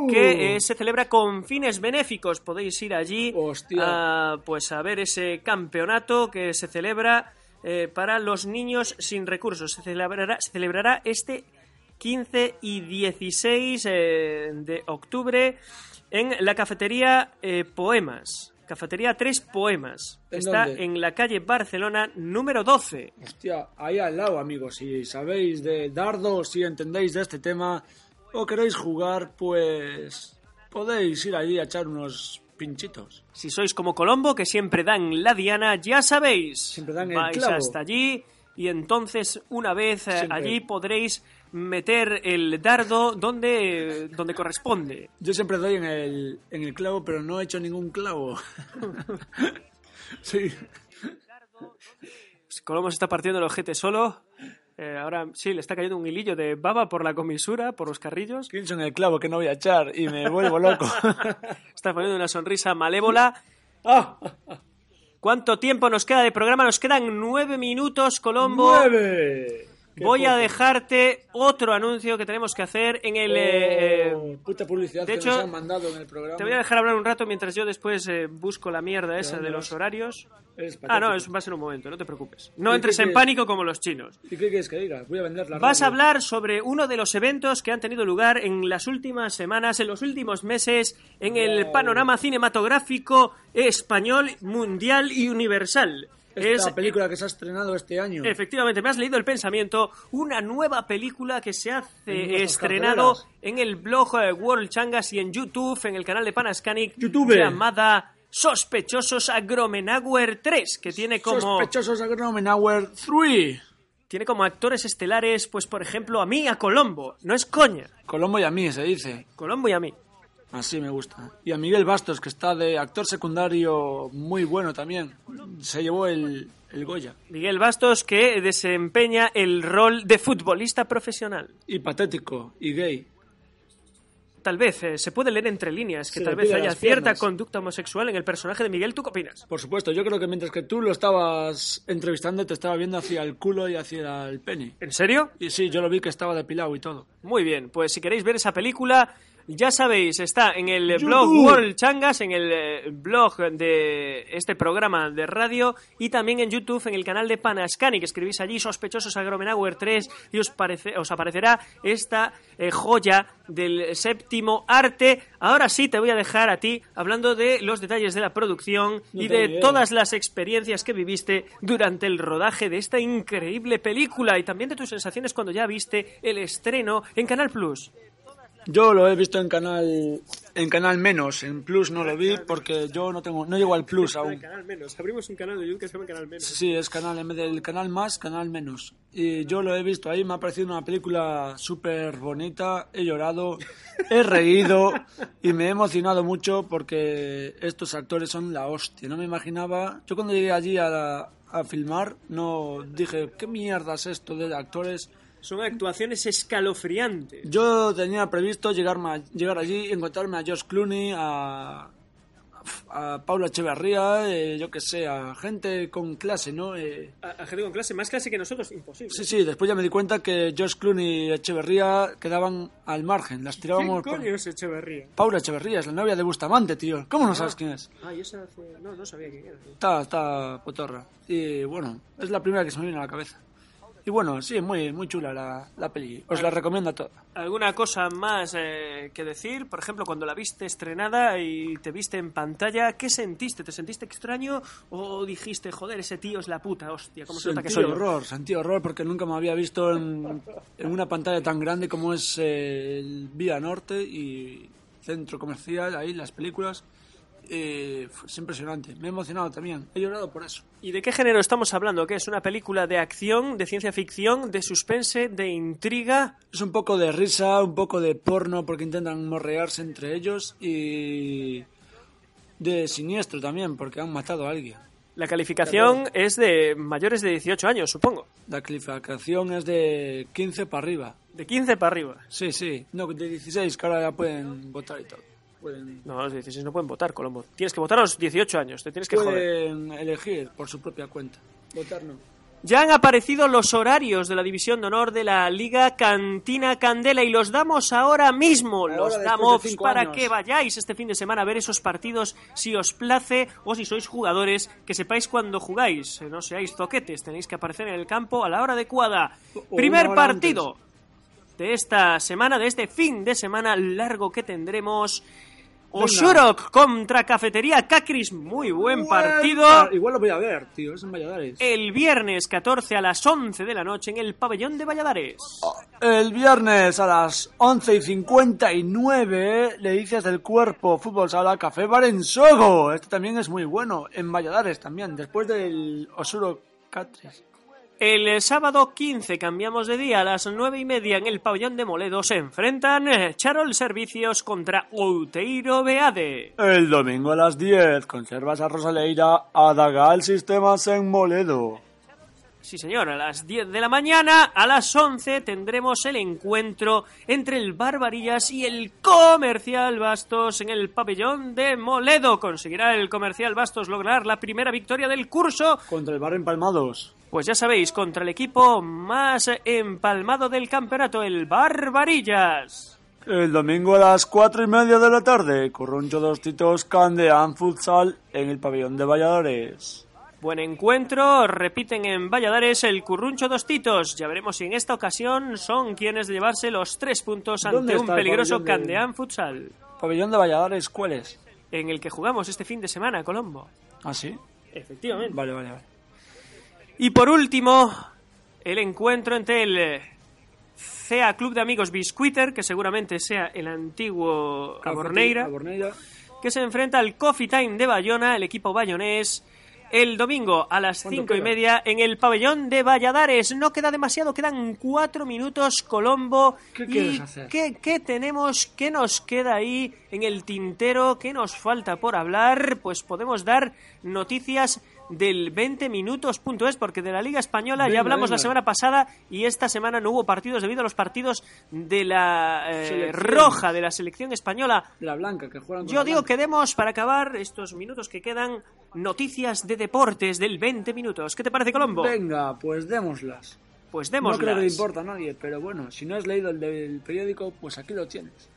que eh, se celebra con fines benéficos. Podéis ir allí a, pues a ver ese campeonato que se celebra para los niños sin recursos. Se celebrará, se celebrará este 15 y 16 eh, de octubre en la cafetería Poemas. Cafetería 3 Poemas. que ¿En está dónde? en la calle Barcelona número 12. Hostia, ahí al lado, amigos. Si sabéis de dardos, si entendéis de este tema o queréis jugar, pues podéis ir allí a echar unos pinchitos. Si sois como Colombo, que siempre dan la diana, ya sabéis. Siempre dan el Vais clavo. hasta allí y entonces una vez eh, allí podréis meter el dardo donde, donde corresponde. Yo siempre doy en el, en el clavo, pero no he hecho ningún clavo. sí. Pues Colombo se está partiendo el ojete solo. Eh, ahora sí, le está cayendo un hilillo de baba por la comisura, por los carrillos. Pienso en el clavo que no voy a echar y me vuelvo loco. Está poniendo una sonrisa malévola. ¡Ah! ¿Cuánto tiempo nos queda de programa? Nos quedan nueve minutos, Colombo. ¡Nueve! Voy a dejarte otro anuncio que tenemos que hacer en el... eh, Oh, puta publicidad de que hecho, nos han mandado en el programa. Te voy a dejar hablar un rato mientras yo después eh, busco la mierda esa de los horarios. Ah, no, eso va a ser un momento, no te preocupes. No ¿Y entres en pánico como los chinos. ¿Y qué quieres que diga? Voy a vender la Vas a hablar sobre uno de los eventos que han tenido lugar en las últimas semanas, en los últimos meses, en el panorama cinematográfico español, mundial y universal. Esta es película que se ha estrenado este año. Efectivamente, me has leído el pensamiento. Una nueva película que se hace estrenado en el blog eh, World Changas y en YouTube, en el canal de Panascanic, YouTube. llamada Sospechosos a Gromenauer 3, que tiene como, Sospechosos a Gromenauer 3. tiene como actores estelares, pues por ejemplo, a mí, a Colombo. No es coña. Colombo y a mí se dice. Colombo y a mí. Así me gusta. Y a Miguel Bastos, que está de actor secundario muy bueno también. Se llevó el, el Goya. Miguel Bastos, que desempeña el rol de futbolista profesional. Y patético, y gay. Tal vez eh, se puede leer entre líneas que Se tal vez haya cierta conducta homosexual en el personaje de Miguel. ¿Tú qué opinas? Por supuesto, yo creo que mientras que tú lo estabas entrevistando, te estaba viendo hacia el culo y hacia el pene. ¿En serio? Y sí, yo lo vi que estaba depilado y todo. Muy bien, pues si queréis ver esa película, ya sabéis, está en el YouTube. blog World Changas, en el eh, blog de este programa de radio y también en YouTube, en el canal de Panascani, que escribís allí sospechosos a Gromenauer 3 y os, parece, os aparecerá esta eh, joya del séptimo arte. Ahora sí te voy a dejar a ti hablando de los detalles de la producción No y de idea. todas las experiencias que viviste durante el rodaje de esta increíble película y también de tus sensaciones cuando ya viste el estreno en Canal Plus. Yo lo he visto en canal en canal menos, en Plus no lo vi porque yo no tengo no llego al Plus aún. Canal Menos. Abrimos un canal de YouTube que se llama Canal Menos. Sí, es canal en vez del canal más, canal menos. Y yo lo he visto ahí, me ha parecido una película súper bonita, he llorado, he reído y me he emocionado mucho porque estos actores son la hostia. No me imaginaba, yo cuando llegué allí a, a filmar, no dije, ¿qué mierda es esto de actores? Son actuaciones escalofriantes. Yo tenía previsto llegarme a- llegar allí y encontrarme a Josh Clooney, a, a Paula Echeverría, eh, yo que sé, a gente con clase, ¿no? Eh, A, a gente con clase, más clase que nosotros, imposible. Sí, sí, después ya me di cuenta que Josh Clooney y Echeverría quedaban al margen, las tirábamos ¿Quién coño es Echeverría? Paula Echeverría es la novia de Bustamante, tío. ¿Cómo no sabes quién es? Ah, yo esa hace... No, no sabía quién era. tío. Está, está potorra. Y bueno, es la primera que se me viene a la cabeza. Y bueno, sí, muy, muy chula la, la peli. Os la recomiendo a toda. ¿Alguna cosa más eh, que decir? Por ejemplo, cuando la viste estrenada y te viste en pantalla, ¿qué sentiste? ¿Te sentiste extraño o dijiste, joder, ese tío es la puta hostia? ¿Cómo se nota que Sentí soy yo? horror, sentí horror porque nunca me había visto en, en una pantalla tan grande como es eh, el Vía Norte y Centro Comercial, ahí las películas. Eh, es impresionante, me he emocionado también, he llorado por eso. ¿Y de qué género estamos hablando? ¿Qué es una película de acción, de ciencia ficción, de suspense, de intriga? Es un poco de risa, un poco de porno porque intentan morrearse entre ellos y de siniestro también porque han matado a alguien. La calificación es de mayores de 18 años, supongo. La calificación es de 15 para arriba. De 15 para arriba. Sí, sí, no, de 16 que ahora ya pueden votar y todo. Pueden, No, los 16 no pueden votar, Colombo. Tienes que votar a los 18 años, te tienes que joder. pueden elegir por su propia cuenta. Votar no. Ya han aparecido los horarios de la división de honor de la Liga Cantina Candela y los damos ahora mismo. Ahora, los de damos para años. que vayáis este fin de semana a ver esos partidos si os place o si sois jugadores que sepáis cuando jugáis. Eh, No seáis zoquetes, tenéis que aparecer en el campo a la hora adecuada. O Primer partido de esta semana, de este fin de semana largo que tendremos. Oshurok contra Cafetería Cacris, muy buen partido. Ah, Igual lo voy a ver, tío, es en Valladares. El viernes 14 a las 11 de la noche en el pabellón de Valladares. El viernes a las 11 y 59, le dices del cuerpo Fútbol Sala Café Barensogo. Este también es muy bueno, en Valladares también, después del Osuro Catres. El sábado 15 cambiamos de día a las 9 y media en el pabellón de Moledo. Se enfrentan Charol Servicios contra Outeiro Beade. El domingo a las 10, conservas a Rosaleira, Adagal Sistemas en Moledo. Sí, señor, a las 10 de la mañana, a las 11 tendremos el encuentro entre el Barbarillas y el Comercial Bastos en el pabellón de Moledo. ¿Conseguirá el Comercial Bastos lograr la primera victoria del curso? Contra el Bar Empalmados. Pues ya sabéis, contra el equipo más empalmado del campeonato, el Barbarillas. El domingo a las 4 y media de la tarde, Corroncho dos Titos Candean Futsal en el pabellón de Valladares. Buen encuentro, repiten en Valladares el Curruncho Dos Titos. Ya veremos si en esta ocasión son quienes de llevarse los tres puntos ¿Dónde ante un peligroso de- Candeán Futsal, ¿Pabellón de Valladares cuál es? en el que jugamos este fin de semana, Colombo. ¿Ah, sí? Efectivamente. Vale, vale, vale. Y por último, el encuentro entre el eh, CA Club de Amigos Biscuiter, que seguramente sea el antiguo Aborneira, Aborneira. que se enfrenta al Coffee Time de Bayona, el equipo bayonés, el domingo a las ¿Cuánto cinco y media en el pabellón de Valladares. No queda demasiado, quedan cuatro minutos, Colombo. ¿Qué ¿Y quieres hacer? ¿qué, qué tenemos? ¿Qué nos queda ahí en el tintero? ¿Qué nos falta por hablar? Pues podemos dar noticias del 20 minutos.es porque de la Liga Española Venga, ya hablamos la semana pasada y esta semana no hubo partidos debido a los partidos de la eh, roja de la selección española La blanca, que juegan con yo la digo blanca. que demos, para acabar estos minutos que quedan, noticias de deportes del 20 minutos. ¿Qué te parece, Colombo? Venga, pues démoslas. Pues No creo que le démoslas. importa a nadie, pero bueno, si no has leído el del periódico, pues aquí lo tienes.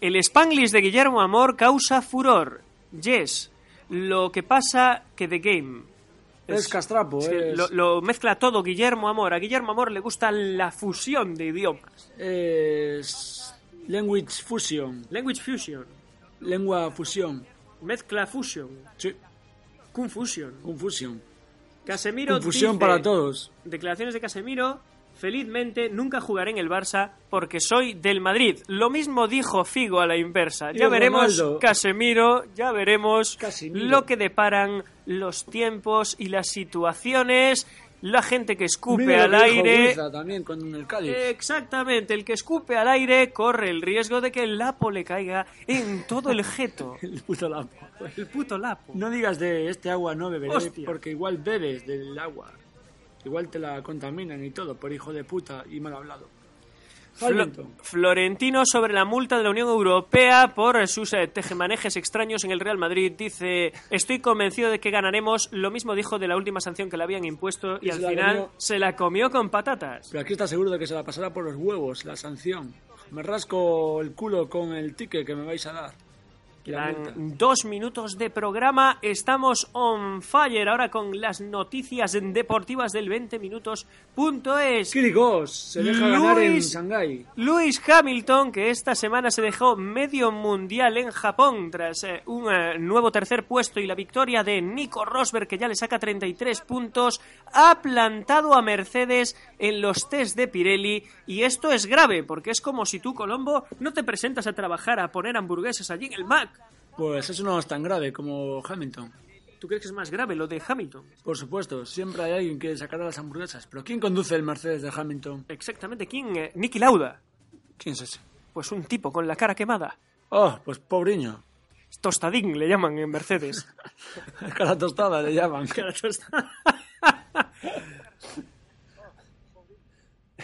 El Spanglish de Guillermo Amor causa furor. Yes, lo que pasa que The Game. Es, castrapo, es lo, lo mezcla todo Guillermo Amor. A Guillermo Amor le gusta la fusión de idiomas. es language fusion, Language fusion, lengua fusión. mezcla fusion, Sí, confusion. confusión. Casemiro Confusión dice- para todos. Declaraciones de Casemiro. Felizmente nunca jugaré en el Barça porque soy del Madrid. Lo mismo dijo Figo a la inversa. Ya veremos Ronaldo. Casemiro, ya veremos Casemiro. lo que deparan los tiempos y las situaciones. La gente que escupe Mira al que aire. También con el Cádiz. Exactamente, el que escupe al aire corre el riesgo de que el lapo le caiga en todo el jeto. El puto lapo. El puto lapo. No digas de este agua no beberé, Hostia. porque igual bebes del agua. Igual te la contaminan y todo, por hijo de puta y mal hablado. Flo-. Florentino sobre la multa de la Unión Europea por sus eh, tejemanejes extraños en el Real Madrid dice estoy convencido de que ganaremos lo mismo dijo de la última sanción que le habían impuesto y, Y al final comió. se la comió con patatas Pero aquí está seguro de que se la pasará por los huevos, la sanción. Me rasco el culo con el ticket que me vais a dar. Quedan dos minutos de programa. Estamos on fire ahora con las noticias deportivas del 20 minutos.es. Kirikos se deja ganar en Luis- Shanghái. Lewis Hamilton, que esta semana se dejó medio mundial en Japón tras eh, un eh, nuevo tercer puesto y la victoria de Nico Rosberg, que ya le saca 33 puntos, ha plantado a Mercedes en los test de Pirelli. Y esto es grave, porque es como si tú, Colombo, no te presentas a trabajar a poner hamburguesas allí en el Mac. Pues eso no es tan grave como Hamilton. ¿Tú crees que es más grave lo de Hamilton? Por supuesto, siempre hay alguien que sacará las hamburguesas. Pero ¿quién conduce el Mercedes de Hamilton? Exactamente, ¿quién? Eh, Niki Lauda. ¿Quién es ese? Pues un tipo con la cara quemada. Oh, pues pobriño. Tostadín le llaman en Mercedes. Cara tostada le llaman.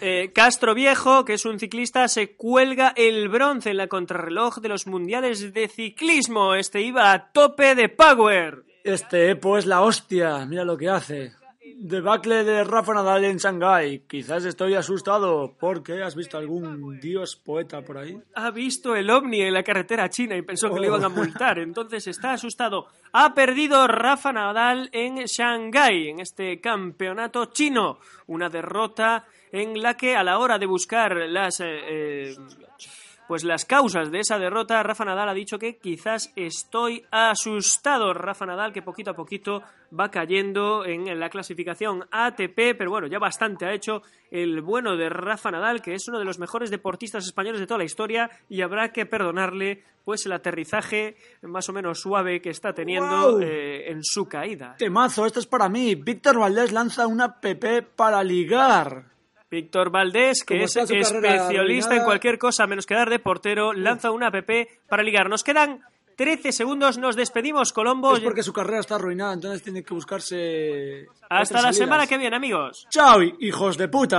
Eh, Castro Viejo, que es un ciclista, se cuelga el bronce en la contrarreloj de los mundiales de ciclismo. Este iba a tope de power. Este Epo es la hostia, mira lo que hace. Debacle de Rafa Nadal en Shanghái. Quizás estoy asustado porque has visto algún dios poeta por ahí. Ha visto el ovni en la carretera china y pensó que le Oh. iban a multar. Entonces está asustado. Ha perdido Rafa Nadal en Shanghái, en este campeonato chino. Una derrota en la que a la hora de buscar las... eh, eh, pues las causas de esa derrota, Rafa Nadal ha dicho que quizás estoy asustado. Rafa Nadal que poquito a poquito va cayendo en la clasificación ATP, pero bueno, ya bastante ha hecho el bueno de Rafa Nadal, que es uno de los mejores deportistas españoles de toda la historia y habrá que perdonarle pues el aterrizaje más o menos suave que está teniendo eh, en su caída. Temazo, esto es para mí. Víctor Valdés lanza una PP para ligar. Víctor Valdés, que es especialista en cualquier cosa menos quedar de portero, lanza una app para ligar. Nos quedan 13 segundos, nos despedimos, Colombo. Es porque su carrera está arruinada, entonces tiene que buscarse. Hasta la salidas. semana que viene, amigos. ¡Chao, hijos de puta!